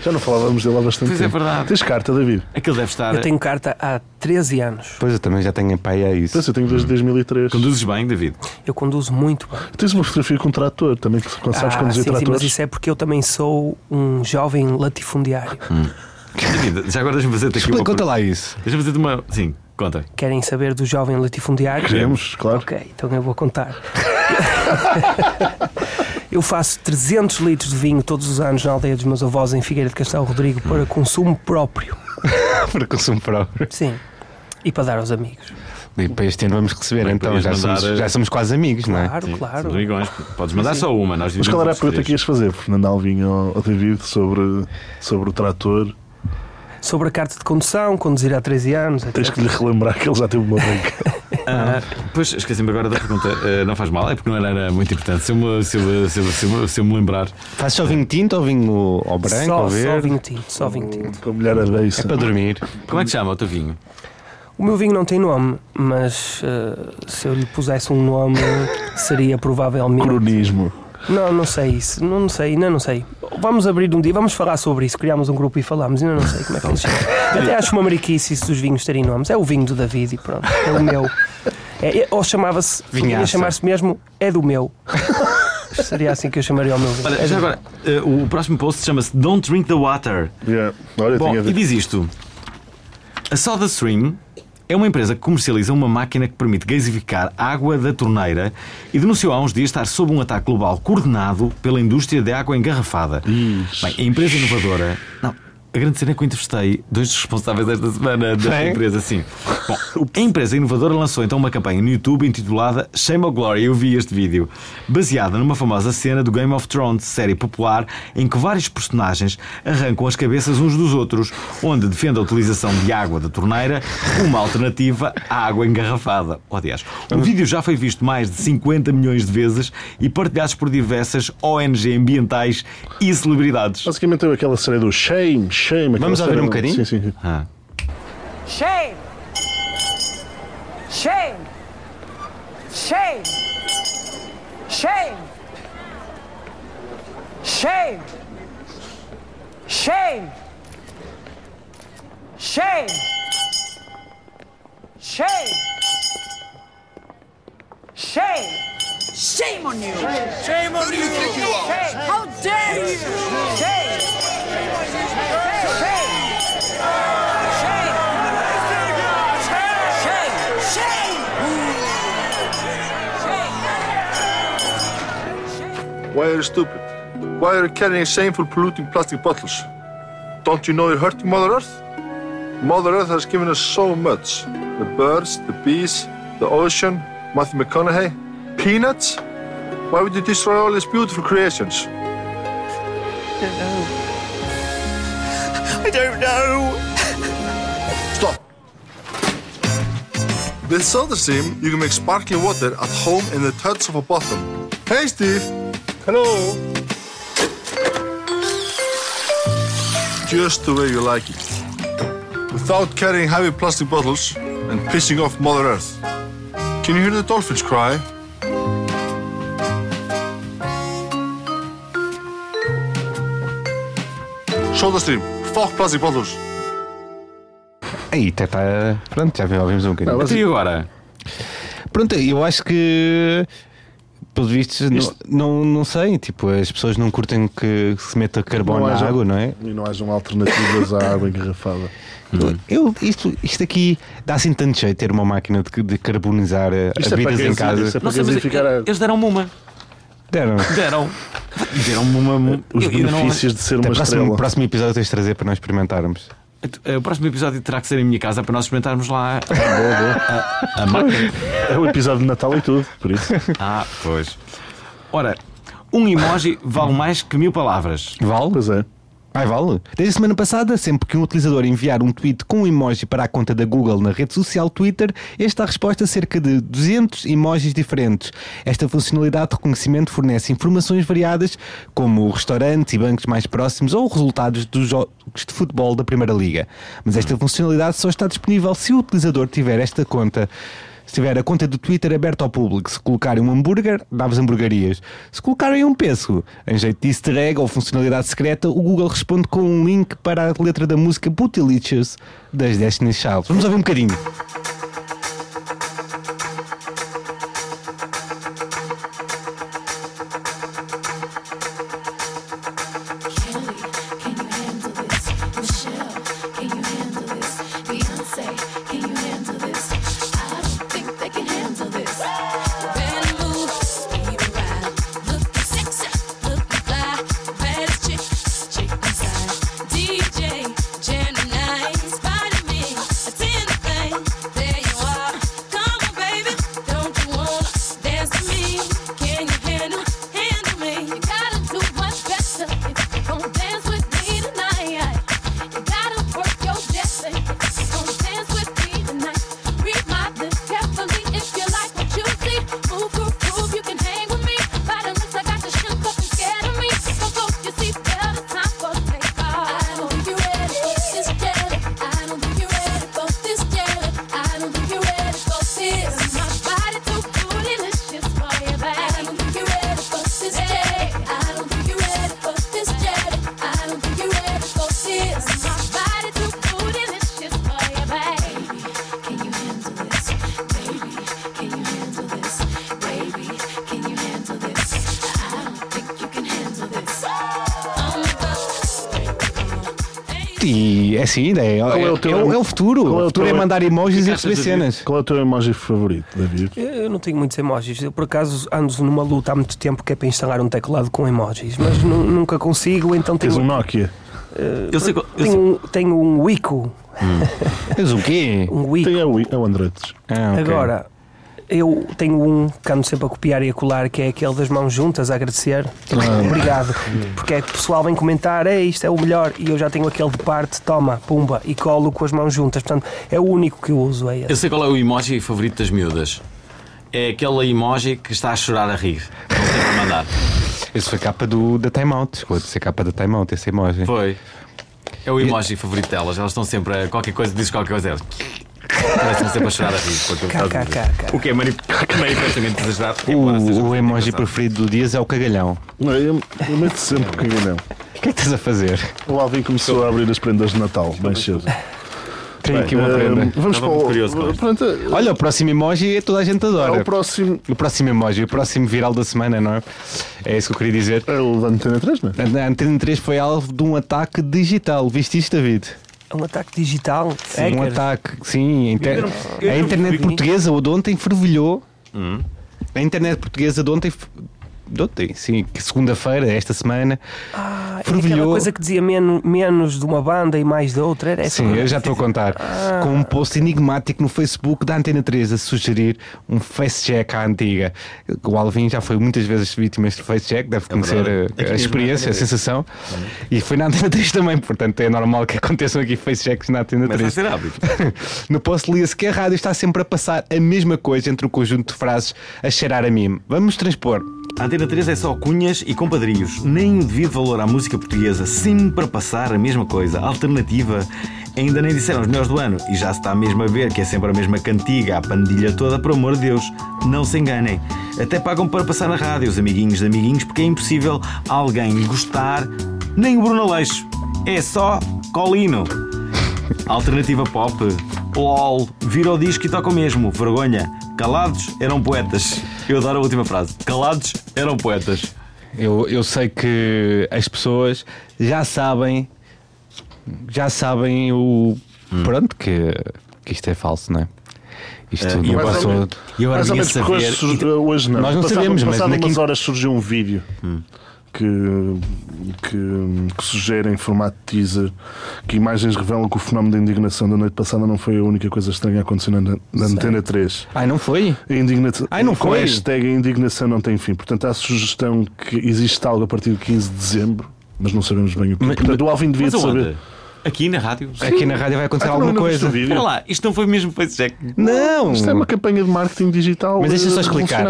Já não falávamos dele há bastante Pois é tempo. verdade. Tens carta, David? Aquilo deve estar. Eu tenho carta há 13 anos. Pois eu também já tenho pai a isso. Pois, eu tenho desde 2003. Conduzes bem, David? Eu conduzo muito bem. Tens uma fotografia com um trator, também que sabes Ah, conduzir sim, sim, mas tratores. isso é porque eu também sou um jovem latifundiário. Já agora deixa-me fazer-te aqui Explica, uma conta lá isso. Deixa-me fazer-te uma. Sim, conta. Querem saber do jovem latifundiário? Queremos, claro. Ok, então eu vou contar. *laughs* eu faço 300 litros de vinho todos os anos na aldeia dos meus avós em Figueira de Castelo Rodrigo para consumo próprio. *laughs* Para consumo próprio. Sim. E para dar aos amigos. E para este ano vamos receber, Bem, então já mandar, somos, já somos quase amigos, não é? Claro, Sim, claro. amigões. Podes mandar só uma. Nós Mas qual era a pergunta que ias fazer, Fernando Alvim, ao, ao David, sobre, sobre o trator? Sobre a carta de condução, conduzir há 13 anos. Tens etc. que lhe relembrar que ele já teve uma brinca. *laughs* Ah, pois, esqueci-me agora da pergunta. Ah, não faz mal, é porque não era, era muito importante. Se eu me, se eu, se eu, se eu, se eu me lembrar. Faz só vinho tinto ou vinho ao branco só, ou só verde? vinho tinto, só vinho tinto. A beiça. É para dormir. Como é que chama o teu vinho? O meu vinho não tem nome, mas eh, se eu lhe pusesse um nome seria provavelmente. Cronismo. Não, não sei isso, não, não sei, ainda não sei. Vamos abrir um dia, vamos falar sobre isso. Criámos um grupo e falámos, ainda não sei como é que ele chama. Até acho uma mariquice isso dos vinhos terem nomes. É o vinho do David e pronto, é o meu. É, é- ou chamava-se, podia chamar-se mesmo É do meu. *laughs* Seria assim que eu chamaria o meu vinho. Olha, É já agora, ah, o próximo post chama-se Don't Drink the Water. Yeah. Olha, Bom, e diz isto: A SodaStream é uma empresa que comercializa uma máquina que permite gasificar água da torneira e denunciou há uns dias estar sob um ataque global coordenado pela indústria de água engarrafada. Bem, a empresa inovadora. Não, a grande cena é que eu entrevistei dois responsáveis desta semana desta É? empresa, sim. Bom, a empresa inovadora lançou então uma campanha no YouTube intitulada Shame of Glory. Eu vi este vídeo, baseada numa famosa cena do Game of Thrones, série popular, em que vários personagens arrancam as cabeças uns dos outros, onde defende a utilização de água da torneira, uma alternativa à água engarrafada. Oh, aliás, o vídeo já foi visto mais de 50 milhões de vezes e partilhados por diversas ONG ambientais e celebridades. Basicamente é aquela série do Shame, Shame. Vamos ouvir um bocadinho? Sim, sim. Ah. Shame! Shame! Shame! Shame! Shame! Shame! Shame! Shame! Shame! Shame on you! Shame on you! Shame! How dare you! Shame! Shame! Shame! Shame! Shame! Shame! Why are you stupid? Why are you carrying shameful, polluting plastic bottles? Don't you know you're hurting Mother Earth? Mother Earth has given us so much. The birds, the bees, the ocean, Matthew McConaughey. Peanuts? Why would you destroy all these beautiful creations? I don't know! I don't know. Stop! With SodaStream, you can make sparkling water at home in the touch of a button. Hey, Steve! Hello! Just the way you like it. Without carrying heavy plastic bottles and pissing off Mother Earth. Can you hear the dolphins cry? SodaStream, fuck plastic bottles. Aí até está. Pronto, já ouvimos um bocadinho. Não, Então, e agora? Pronto, eu acho que. Pelos vistos, não, não, não sei. Tipo, as pessoas não curtem que se meta carbono na água, não é? E não hajam alternativas à água engarrafada. Eu, isto, isto aqui dá assim tanto jeito ter uma máquina de, de carbonizar eh, Isto é para habidas em casa. isto é para Não mas a- eles deram-me uma. Deram. Deram. Deram-me uma. os eu ainda não- benefícios de ser Até uma próximo, estrela. próximo episódio tens de trazer para nós experimentarmos. Eh, O próximo episódio terá que ser em minha casa para nós experimentarmos lá a, a máquina. É o episódio de Natal e tudo, por isso. Ah, pois. Ora, um emoji vale mais que mil palavras. Vale? Pois é. Ai, vale. Desde a semana passada, sempre que um utilizador enviar um tweet com um emoji para a conta da Google na rede social Twitter, esta resposta cerca de 200 emojis diferentes. Esta funcionalidade de reconhecimento fornece informações variadas, como restaurantes e bancos mais próximos ou resultados dos jogos de futebol da Primeira Liga. Mas esta funcionalidade só está disponível se o utilizador tiver esta conta. Se tiver a conta do Twitter aberta ao público, se colocarem um hambúrguer, dá-vos hamburguerias. Se colocarem um peso, em jeito de easter egg ou funcionalidade secreta, o Google responde com um link para a letra da música Bootylicious das Destiny's Child. Vamos ouvir um bocadinho. E é assim, é, é, é o teu- é o- é o futuro. qual é o futuro é mandar emojis e receber cenas. Qual é o teu emoji favorito, David? Eu eu não tenho muitos emojis. Eu, por acaso, ando numa luta há muito tempo que é para instalar um teclado com emojis, mas nu- nunca consigo, então Tens tenho. um Nokia. Eu sei qual- eu tenho, sei- um, tenho um Wico. Mas o quê? Um Wico. Tem é o, é o Android. Ah, ok. Agora, eu tenho um que ando sempre a copiar e a colar, que é aquele das mãos juntas a agradecer. Obrigado. Porque é que o pessoal vem comentar, é isto é o melhor, e eu já tenho aquele de parte, toma, pumba, e colo com as mãos juntas. Portanto, é o único que eu uso. É Eu esse. sei qual é o emoji favorito das miúdas. É aquele emoji que está a chorar a rir. Não tem para mandar. Esse foi capa do, da Time Out. A ser capa da Time Out, esse emoji. Foi. É o emoji favorito delas. Elas estão sempre a qualquer coisa, diz qualquer coisa. elas Parecem sempre a chorar a rir. O *laughs* que é mani- manifestamente seja O, o bastante emoji preferido do Dias é o cagalhão. Não, eu, eu meto sempre o cagalhão. O que é que estás a fazer? O Alvin começou a abrir as prendas de Natal, bem cedo. Tenho aqui uma prenda. Vamos Estava para o. curioso com isto. Pronto, eh, Olha, o próximo emoji é toda a gente adora. o próximo O próximo emoji, o próximo viral da semana, não é? É isso que eu queria dizer. é o da Antena 3, não é? A Antena 3 foi alvo de um ataque digital. Viste isto, David? É um ataque digital. Sim, um ataque. Sim, a, inter- a internet portuguesa o de ontem fervilhou. Hum. A internet portuguesa de ontem. De ontem, sim, que segunda-feira, esta semana. Ah, é aquela fervilhou. coisa que dizia menos, menos de uma banda e mais de outra. Era essa Sim, eu já estou a contar. Ah. Com um post enigmático no Facebook da Antena 3 a sugerir um face check à antiga. O Alvin já foi muitas vezes vítima de face check, deve conhecer verdade. a- Aqui a, na experiência, a Antena 3. sensação. E foi na Antena 3 também, portanto é normal que aconteçam aqui face checks na Antena Começa a 3. ser hábito. *laughs* No post lia-se que a rádio está sempre a passar a mesma coisa entre o conjunto de frases a cheirar a mim. Vamos transpor. A Antena 3 é só cunhas e compadrios. Nem o devido valor à música portuguesa. Sempre a passar a mesma coisa. Alternativa. Ainda nem disseram os melhores do ano. E já se está mesmo a ver que é sempre a mesma cantiga, a pandilha toda, por amor de Deus. Não se enganem. Até pagam para passar na rádio, os amiguinhos de amiguinhos, porque é impossível alguém gostar. Nem o Bruno Aleixo. É só Colino. Alternativa pop. LOL. Vira o disco e toca o mesmo. Vergonha. Calados eram poetas. Eu adoro a última frase. Calados eram poetas. Eu, eu sei que as pessoas já sabem, já sabem o. Pronto, que, que isto é falso, não é? Isto Eh, não e eu mais ou passou. menos. E agora Mais ou vinha saber. hoje não. Nós não Passado- sabemos, mas passado umas quinta- horas surgiu um vídeo que, que, que sugere em formato teaser que imagens revelam que o fenómeno da indignação da noite passada não foi a única coisa estranha a acontecer na, na Antena 3. Ai, não foi? A indignação, Ai, não com foi? a hashtag a indignação não tem fim. Portanto, há a sugestão que existe algo a partir de 15 de dezembro, mas não sabemos bem o que. Mas- Portanto, o Alvin devia saber. Aqui na rádio? Aqui na rádio vai acontecer Ah, alguma não, coisa. o vídeo? Espera lá, isto não foi mesmo face check. Não! Isto é uma campanha de marketing digital. Mas deixa só eh, explicar.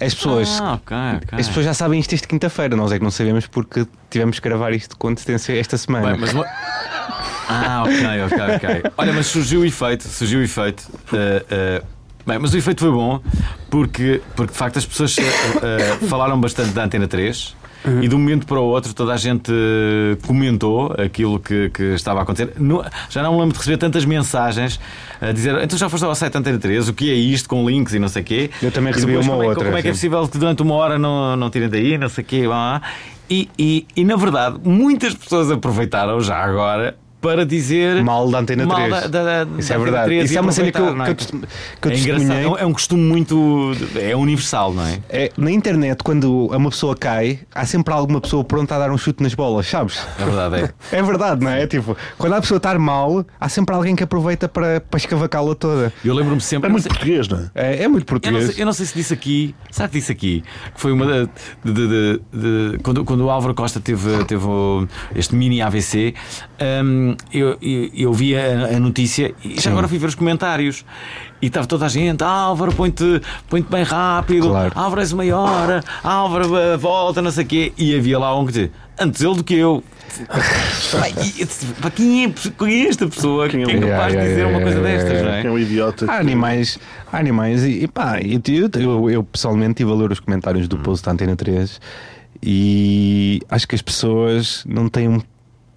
As pessoas, Ah, ok, ok. as pessoas já sabem isto desde quinta-feira, nós é que não sabemos porque tivemos que gravar isto com antecedência esta semana. Bem, mas Ah, ok, ok, ok. Olha, mas surgiu o efeito, surgiu o efeito. eh, eh, Bem, mas o efeito foi bom porque, porque de facto as pessoas eh, falaram bastante da Antena 3 e de um momento para o outro toda a gente eh, comentou aquilo que, que estava a acontecer. No- já não me lembro de receber tantas mensagens a dizer então já foste ao site Antena 3, o que é isto com links e não sei o quê. Eu também recebi depois, uma como é, outra, Como é que é possível que durante uma hora não, não tirem daí, não sei o quê, blá, blá. E, e, e na verdade muitas pessoas aproveitaram já agora para dizer Mal da Antena mal 3. Da, da, da, Isso da é verdade. 3 Isso é uma cena que eu, que eu, é? test- que eu é testemunhei. é um- é um costume muito. é universal, não é? É, na internet, quando uma pessoa cai, há sempre alguma pessoa pronta a dar um chute nas bolas, sabes? É verdade, é. *laughs* É verdade, não é? Tipo, quando a pessoa estar mal, há sempre alguém que aproveita para, para escavacá-la toda. Eu lembro-me sempre. É eu muito sei- português, não é? É, é muito Eu não, português. sei, eu não sei se disse aqui, será que disse aqui? Que foi uma da. de- de- de- de- quando, quando o Álvaro Costa teve, teve este mini AVC, hum, eu, eu, eu vi a, a notícia e já agora fui ver os comentários. E estava toda a gente, Álvaro, põe-te põe bem rápido, Claro. Álvaro és maior, Álvaro eh, volta, não sei o quê. E havia lá um que dizia, antes ele do que eu. *laughs* "Pá, quem é, esta pessoa que Quem é é capaz Yeah, de dizer yeah, uma coisa yeah, destas, não é? Quem é um idiota. Há animais, há animais e, e pá, eu, eu, eu, pessoalmente tive a ler os comentários do post da Antena 3 e acho que as pessoas não têm um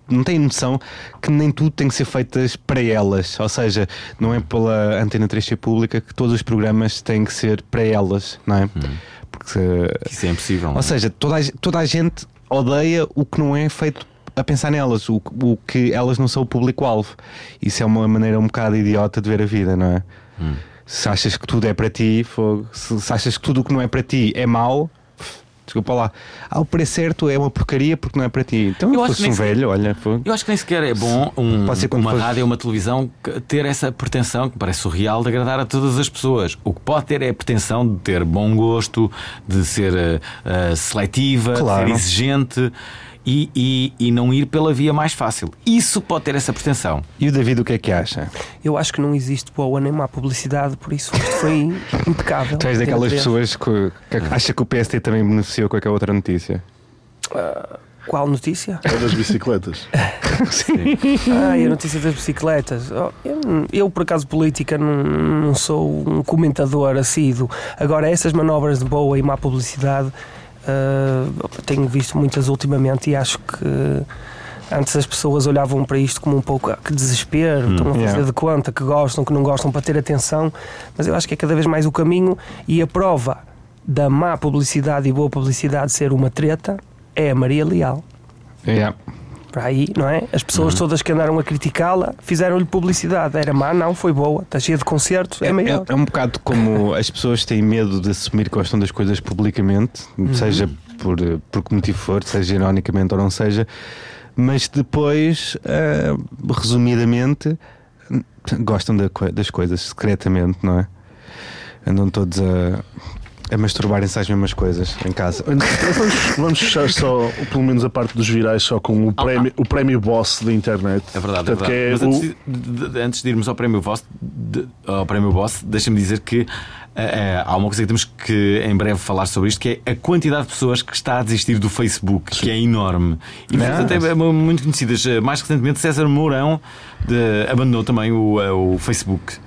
não têm noção que nem tudo tem que ser feitas para elas. Ou seja, não é pela Antena 3 ser pública que todos os programas têm que ser para elas, não é? Porque Isso é impossível. não é? ou seja, toda a, toda a gente odeia o que não é feito a pensar nelas, o, o que elas não são o público-alvo. Isso é uma maneira um bocado idiota de ver a vida, não é? Se achas que tudo é para ti, fogo. Se, se achas que tudo o que não é para ti é mau, Desculpa lá. Ah, o preço certo é uma porcaria porque não é para ti. Então, Eu fosse que um velho, olha. foi- Eu acho que nem sequer é bom um- uma fosse- rádio ou uma televisão ter essa pretensão, que parece surreal, de agradar a todas as pessoas. O que pode ter é a pretensão de ter bom gosto, de ser eh, seletiva, Claro. de ser exigente e, e- e não ir pela via mais fácil. Isso pode ter essa pretensão. E o David o que é que acha? Eu acho que não existe boa nem má publicidade, por isso isto foi *laughs* impecável. Tu és daquelas a pessoas que, que acha que o PST também beneficiou com aquela outra notícia. Qual notícia? É das bicicletas. *laughs* Ah, e a notícia das bicicletas. Oh, Eu, eu, por acaso, política, não, não sou um comentador assíduo. Agora, essas manobras de boa e má publicidade, ah, tenho visto muitas ultimamente e acho que. Antes as pessoas olhavam para isto como um pouco ah, que desespero, estão a fazer yeah. de conta que gostam, que não gostam para ter atenção, mas eu acho que é cada vez mais o caminho e a prova da má publicidade e boa publicidade ser uma treta é a Maria Leal Yeah. Para aí, não é? As pessoas todas que andaram a criticá-la fizeram-lhe publicidade. Era má, não, foi boa, está cheia de concertos, é, É, maior. é- é um bocado como *laughs* as pessoas têm medo de assumir que gostam das coisas publicamente, seja por, por que motivo for, seja ironicamente ou não seja, mas depois, ah, resumidamente, gostam da das coisas secretamente, não é? Andam todos a, a masturbarem-se às mesmas coisas em casa. Vamos, vamos fechar só, pelo menos a parte dos virais, só com o prémio, o prémio boss da internet. É verdade, é Portanto, verdade. Mas que é antes, o- de, de- de- antes de irmos ao prémio Boss, de- ao prémio Boss deixa-me dizer que eh, há uma coisa que temos que em breve falar sobre isto, que é a quantidade de pessoas que está a desistir do Facebook, que é enorme. E Ah, até sim. muito conhecidas. Eh, Mais recentemente, César Mourão de- abandonou também o, o Facebook.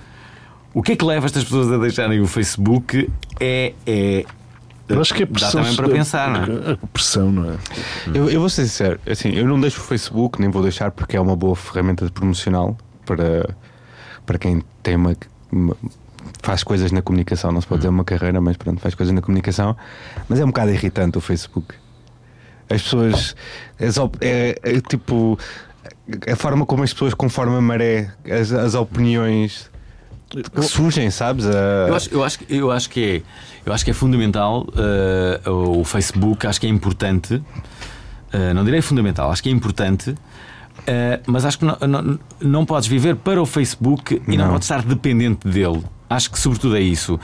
O que é que leva estas pessoas a deixarem o Facebook? É. é Eu acho que é dá pressão. também para pensar, não é? é pressão, não é? Eu, eu vou ser sincero, assim, eu não deixo o Facebook, nem vou deixar porque é uma boa ferramenta de promocional para, para quem tem uma, uma- faz coisas na comunicação, não se pode dizer uma carreira, mas pronto, faz coisas na comunicação, mas é um bocado irritante o Facebook. As pessoas as op- é, é tipo a forma como as pessoas conforme a maré, as, as opiniões que surgem, sabes? A- Eu acho, eu, acho, que- eu acho que é, eu acho que é fundamental eh, o Facebook, acho que é importante, eh, não direi fundamental, acho que é importante, eh, mas acho que não, não, não podes viver para o Facebook e não, Não. podes estar dependente dele. Acho que sobretudo é isso.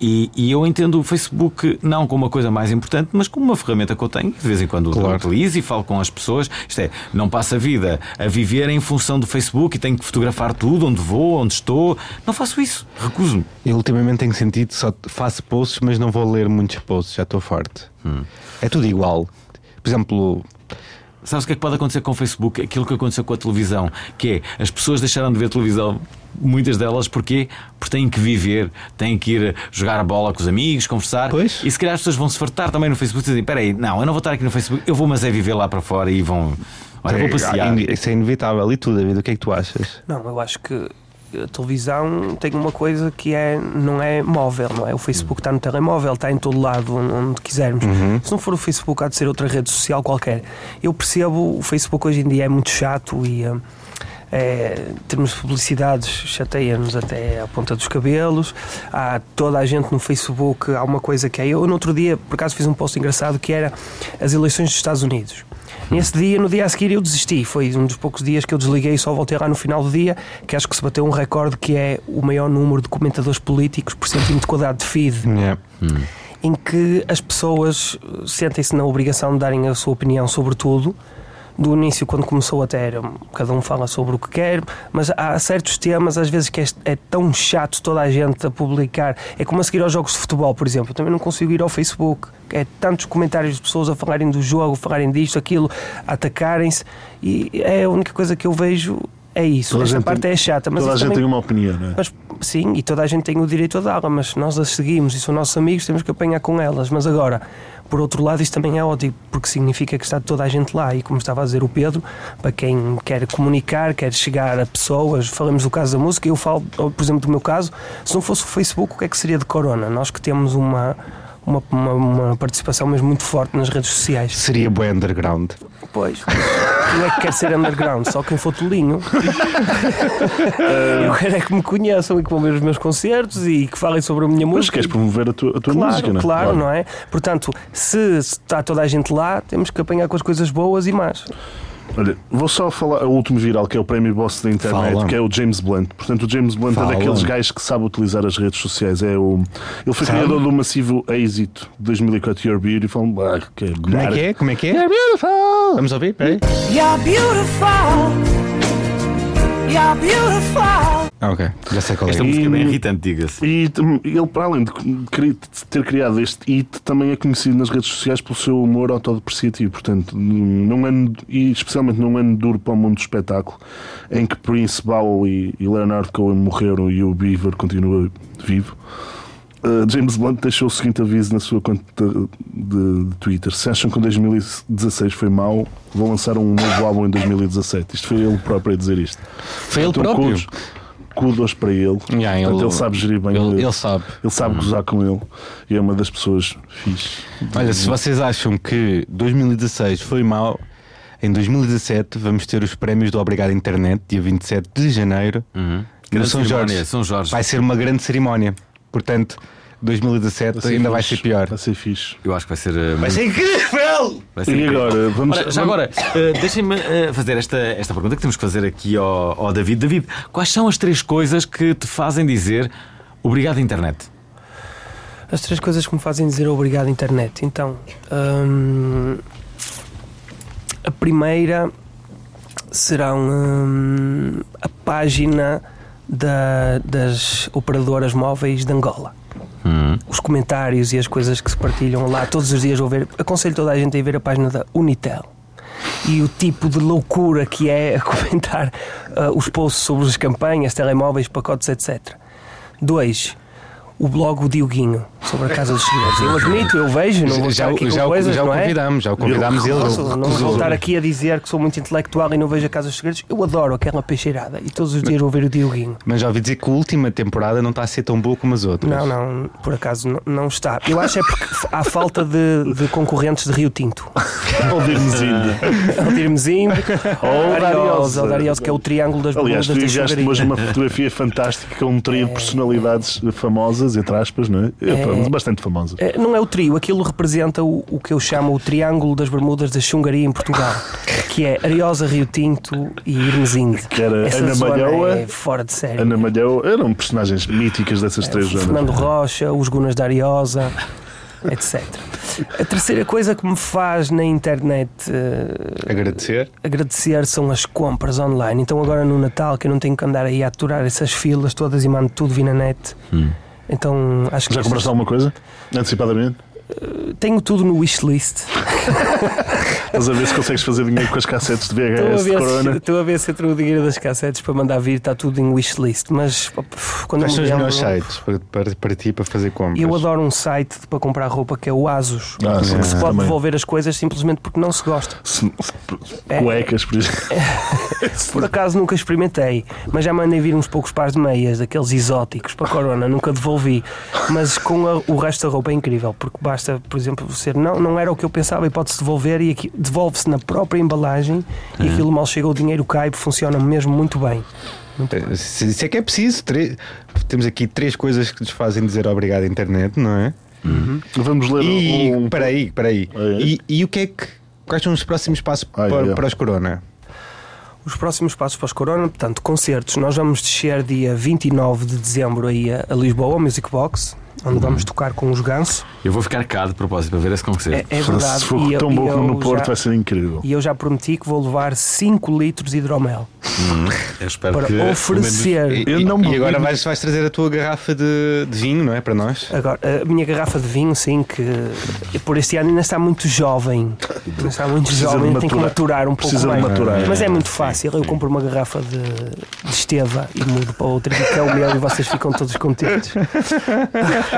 E, e eu entendo o Facebook não como uma coisa mais importante, mas como uma ferramenta que eu tenho, de vez em quando Claro. utilizo e falo com as pessoas. Isto é, não passo a vida a viver em função do Facebook e tenho que fotografar tudo, onde vou, onde estou. Não faço isso, recuso-me. Eu ultimamente tenho sentido só faço posts, mas não vou ler muitos posts, já estou farto. É tudo igual. Por exemplo, Sabes o que é que pode acontecer com o Facebook? Aquilo que aconteceu com a televisão, que é as pessoas deixaram de ver televisão, muitas delas, porquê? Porque têm que viver, têm que ir jogar a bola com os amigos, conversar. Pois. E se calhar as pessoas vão se fartar também no Facebook e dizem: Espera aí, não, eu não vou estar aqui no Facebook, eu vou, mas é viver lá para fora e vão. Olha, vou passear. é, isso é inevitável. E tu, David, o que é que tu achas? Não, eu acho que a televisão tem uma coisa que é, não é móvel, não é? O Facebook está no telemóvel, está em todo lado, onde quisermos. Se não for o Facebook, há de ser outra rede social qualquer. Eu percebo, o Facebook hoje em dia é muito chato e. eh, é, termos de publicidades, chateia-nos até à ponta dos cabelos. Há toda a gente no Facebook. Há uma coisa que é. Eu, no outro dia, por acaso, fiz um post engraçado que era as eleições dos Estados Unidos. Nesse dia, no dia a seguir, eu desisti. Foi um dos poucos dias que eu desliguei e só voltei lá no final do dia, que acho que se bateu um recorde que é o maior número de comentadores políticos por centímetro quadrado de feed, Yeah. em que as pessoas sentem-se na obrigação de darem a sua opinião sobre tudo. Do início, quando começou até era, cada um fala sobre o que quer, mas há certos temas, às vezes, que é, é tão chato toda a gente a publicar. É como a seguir aos jogos de futebol, por exemplo. Eu também não consigo ir ao Facebook. É tantos comentários de pessoas a falarem do jogo, falarem disto, aquilo, atacarem-se. E é a única coisa que eu vejo é isso. Toda a Esta parte tem- é chata. Mas Toda a isso gente também- tem uma opinião, não é? mas sim, e toda a gente tem o direito a dá-la, mas nós a seguimos e são nossos amigos, temos que apanhar com elas. Mas agora, por outro lado, isto também é ótimo, porque significa que está toda a gente lá. E como estava a dizer o Pedro, para quem quer comunicar, quer chegar a pessoas, falamos do caso da música, eu falo, por exemplo, do meu caso, se não fosse o Facebook, o que é que seria de Corona? Nós que temos uma. Uma, uma, uma participação mesmo muito forte nas redes sociais. Seria bem underground. Pois. Quem é que quer ser underground? Só quem for tolinho. Eu quero é que me conheçam e que vão ver os meus concertos e que falem sobre a minha Mas música. queres promover a tua, a tua Claro, música, não é? claro, não é? Portanto, se está toda a gente lá, temos que apanhar com as coisas boas e más. Olha, vou só falar o último viral, que é o prémio Boss da internet, Fala. que é o James Blunt. Portanto, o James Blunt Fala. é daqueles gajos que sabe utilizar as redes sociais. É o, ele foi Sabe? criador do massivo êxito de 2004 You're Beautiful. Ah, que é Como é que é? Como é que é? You're beautiful! Vamos ouvir? Peraí. You're beautiful. You're beautiful. Ah, ok. Já sei qual é. Esta música é bem irritante, diga-se. E ele, para além de ter criado este hit, também é conhecido nas redes sociais pelo seu humor autodepreciativo. Portanto, num ano, e especialmente num ano duro para o mundo do espetáculo, em que Prince, Bowie e Leonard Cohen morreram e o Beaver continua vivo, uh, James Blunt deixou o seguinte aviso na sua conta de, de Twitter: Se acham que o 2016 foi mau, vou lançar um novo álbum em 2017. Isto foi ele próprio a dizer isto. Foi ele Portanto, próprio? kudos- Kudos para ele. Yeah, Portanto, ele, sabe gerir bem. Ele, o- ele sabe. ele sabe gozar com ele e é uma das pessoas fixe. Olha, se vocês acham que 2016 foi mau, em 2017 vamos ter os prémios do Obrigado Internet, dia 27 de janeiro, no Grande São Jorge. São Jorge. Vai ser uma grande cerimónia. Portanto, 2017 ainda vai ser fixe. pior. Vai ser fixe. Eu acho que vai ser. uh, Vai muito- ser incrível! Vai ser E agora, vamos- Ora, já agora, uh, deixem-me uh, fazer esta, esta pergunta que temos que fazer aqui ao, ao David. David, quais são as três coisas que te fazem dizer obrigado, internet? As três coisas que me fazem dizer obrigado, internet. Então, hum, a primeira será hum, a página da- das operadoras móveis de Angola. Os comentários e as coisas que se partilham lá todos os dias. Vou ver, aconselho toda a gente a ir ver a página da Unitel. E o tipo de loucura que é *laughs* comentar ah, os posts sobre as campanhas, telemóveis, pacotes, etc. Dois, o blog O Dioguinho, sobre a Casa dos Segredos. Eu admito, eu vejo, não vou Já, estar aqui com já, o- coisas, já o é? convidamos, já o convidámos ele. Posso, não vou estar aqui a dizer que sou muito intelectual e não vejo a Casa dos Segredos. Eu adoro aquela peixeirada e todos os dias vou ver o Dioguinho. Mas já ouvi dizer que a última temporada não está a ser tão boa como as outras. Não, não, por acaso não, não está. Eu acho é porque há falta de, de concorrentes de Rio Tinto. *laughs* Ou Dirmezinho. *laughs* O Dirmezinho, ou Dariosa. Que é o triângulo das Aliás, tu enviaste Xangaria. hoje uma fotografia fantástica com um trio de personalidades famosas, entre aspas, não é? É. Bastante famosas. Eh, Não é o trio, aquilo representa o, o que eu chamo o Triângulo das Bermudas da Xungaria em Portugal, *laughs* que é Ariosa, Rio Tinto e Irmezinho. Que era Essa Ana Malhoa, é fora de série. Ana Malhão, eram personagens míticas dessas três zonas. Fernando Rocha, os Gunas da Ariosa, *laughs* etc. A terceira coisa que me faz na internet eh, Agradecer. agradecer são as compras online. Então agora no Natal que eu não tenho que andar aí a aturar essas filas todas e mando tudo vir na net. Então acho que Já compraste alguma coisa? Antecipadamente? Tenho tudo no wishlist. Estás a ver se consegues fazer dinheiro com as cassetes de VHS de Corona? estou a ver se entra o dinheiro das cassetes para mandar vir, está tudo em wishlist. Mas quando Quais eu são me os melhores sites para, para, para ti para fazer compras? Eu adoro um site para comprar roupa que é o Asus. Ah, sim, se pode também. devolver as coisas simplesmente porque não se gosta. Se- se- É. Cuecas, por exemplo. *laughs* Por acaso nunca experimentei, mas já mandei vir uns poucos pares de meias, daqueles exóticos para Corona, nunca devolvi. Mas com a- o resto da roupa é incrível, porque basta, por exemplo, ser não, não era o que eu pensava e pode-se devolver e aqui- devolve-se na própria embalagem e aquilo mal chega o dinheiro cai, funciona mesmo muito bem. Eh, se- Isso é que é preciso. Temos aqui três coisas que nos fazem dizer obrigado à internet, não é? Vamos ler E, um. peraí, peraí. É, é. E, e o que é que. Quais são os próximos passos Ai, para, ai. para os Corona? Os próximos passos para os Corona, portanto, concertos. Nós vamos descer dia 29 de dezembro aí a, a Lisboa, ao Music Box, onde vamos tocar com os Ganso. Eu vou ficar cá de propósito para ver esse É, concerto. é verdade. Se for E eu- tão e bom como eu no Porto, já- vai ser incrível. E eu já prometi que vou levar 5 litros de hidromel Eu espero para que. oferecer. E, Eu e- não e agora vais, vais trazer a tua garrafa de, de vinho, não é? Para nós? Agora, a minha garrafa de vinho, sim, que por este ano ainda está muito jovem. Ainda está muito Precisa jovem, tem que maturar. um pouco Precisa de mais. maturar. Mas é muito fácil. Eu compro uma garrafa de, de Esteva e mudo para outra, que é o meu e vocês ficam todos contentes. *laughs*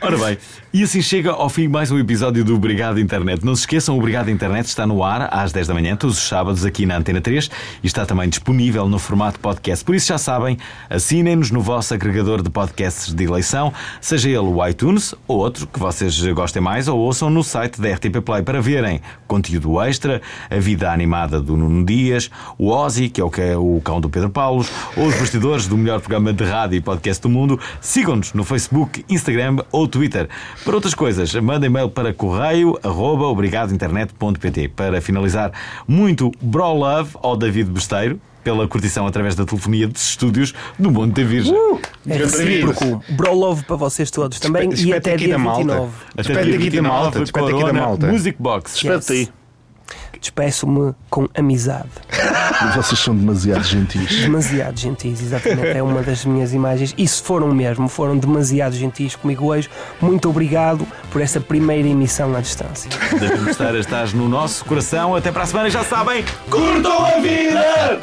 Ora bem, e assim chega ao fim mais um episódio do Obrigado Internet. Não se esqueçam, Obrigado Internet está no ar às 10 da manhã, todos os sábados, aqui na Antena 3 e está também disponível no formato podcast. Por isso já sabem, assinem-nos no vosso agregador de podcasts de eleição, seja ele o iTunes ou outro que vocês gostem mais, ou ouçam no site da RTP Play para verem conteúdo extra, a vida animada do Nuno Dias, o Ozzy, que é o, que é o cão do Pedro Paulos, ou os bastidores do melhor programa de rádio e podcast do mundo. Sigam-nos no Facebook, Instagram ou Twitter. Para outras coisas, mandem mail para correio arroba obrigadointernet.pt. Para finalizar, muito bro love ao David Besteiro pela curtição através da telefonia dos estúdios do Monte da Virgem. É recíproco. Bro love para vocês todos também e Espeta até aqui dia da malta. 29. Até Espeta dia aqui da 29, malta, espeta aqui da malta. Music Box. Espeta aí. Despeço-me com amizade. Vocês são demasiado gentis. Demasiado gentis, exatamente. É uma das minhas imagens. E se foram mesmo, foram demasiado gentis comigo hoje. Muito obrigado por esta primeira emissão à distância. David Besteiro, estás no nosso coração. Até para a semana, já sabem, curtam a vida!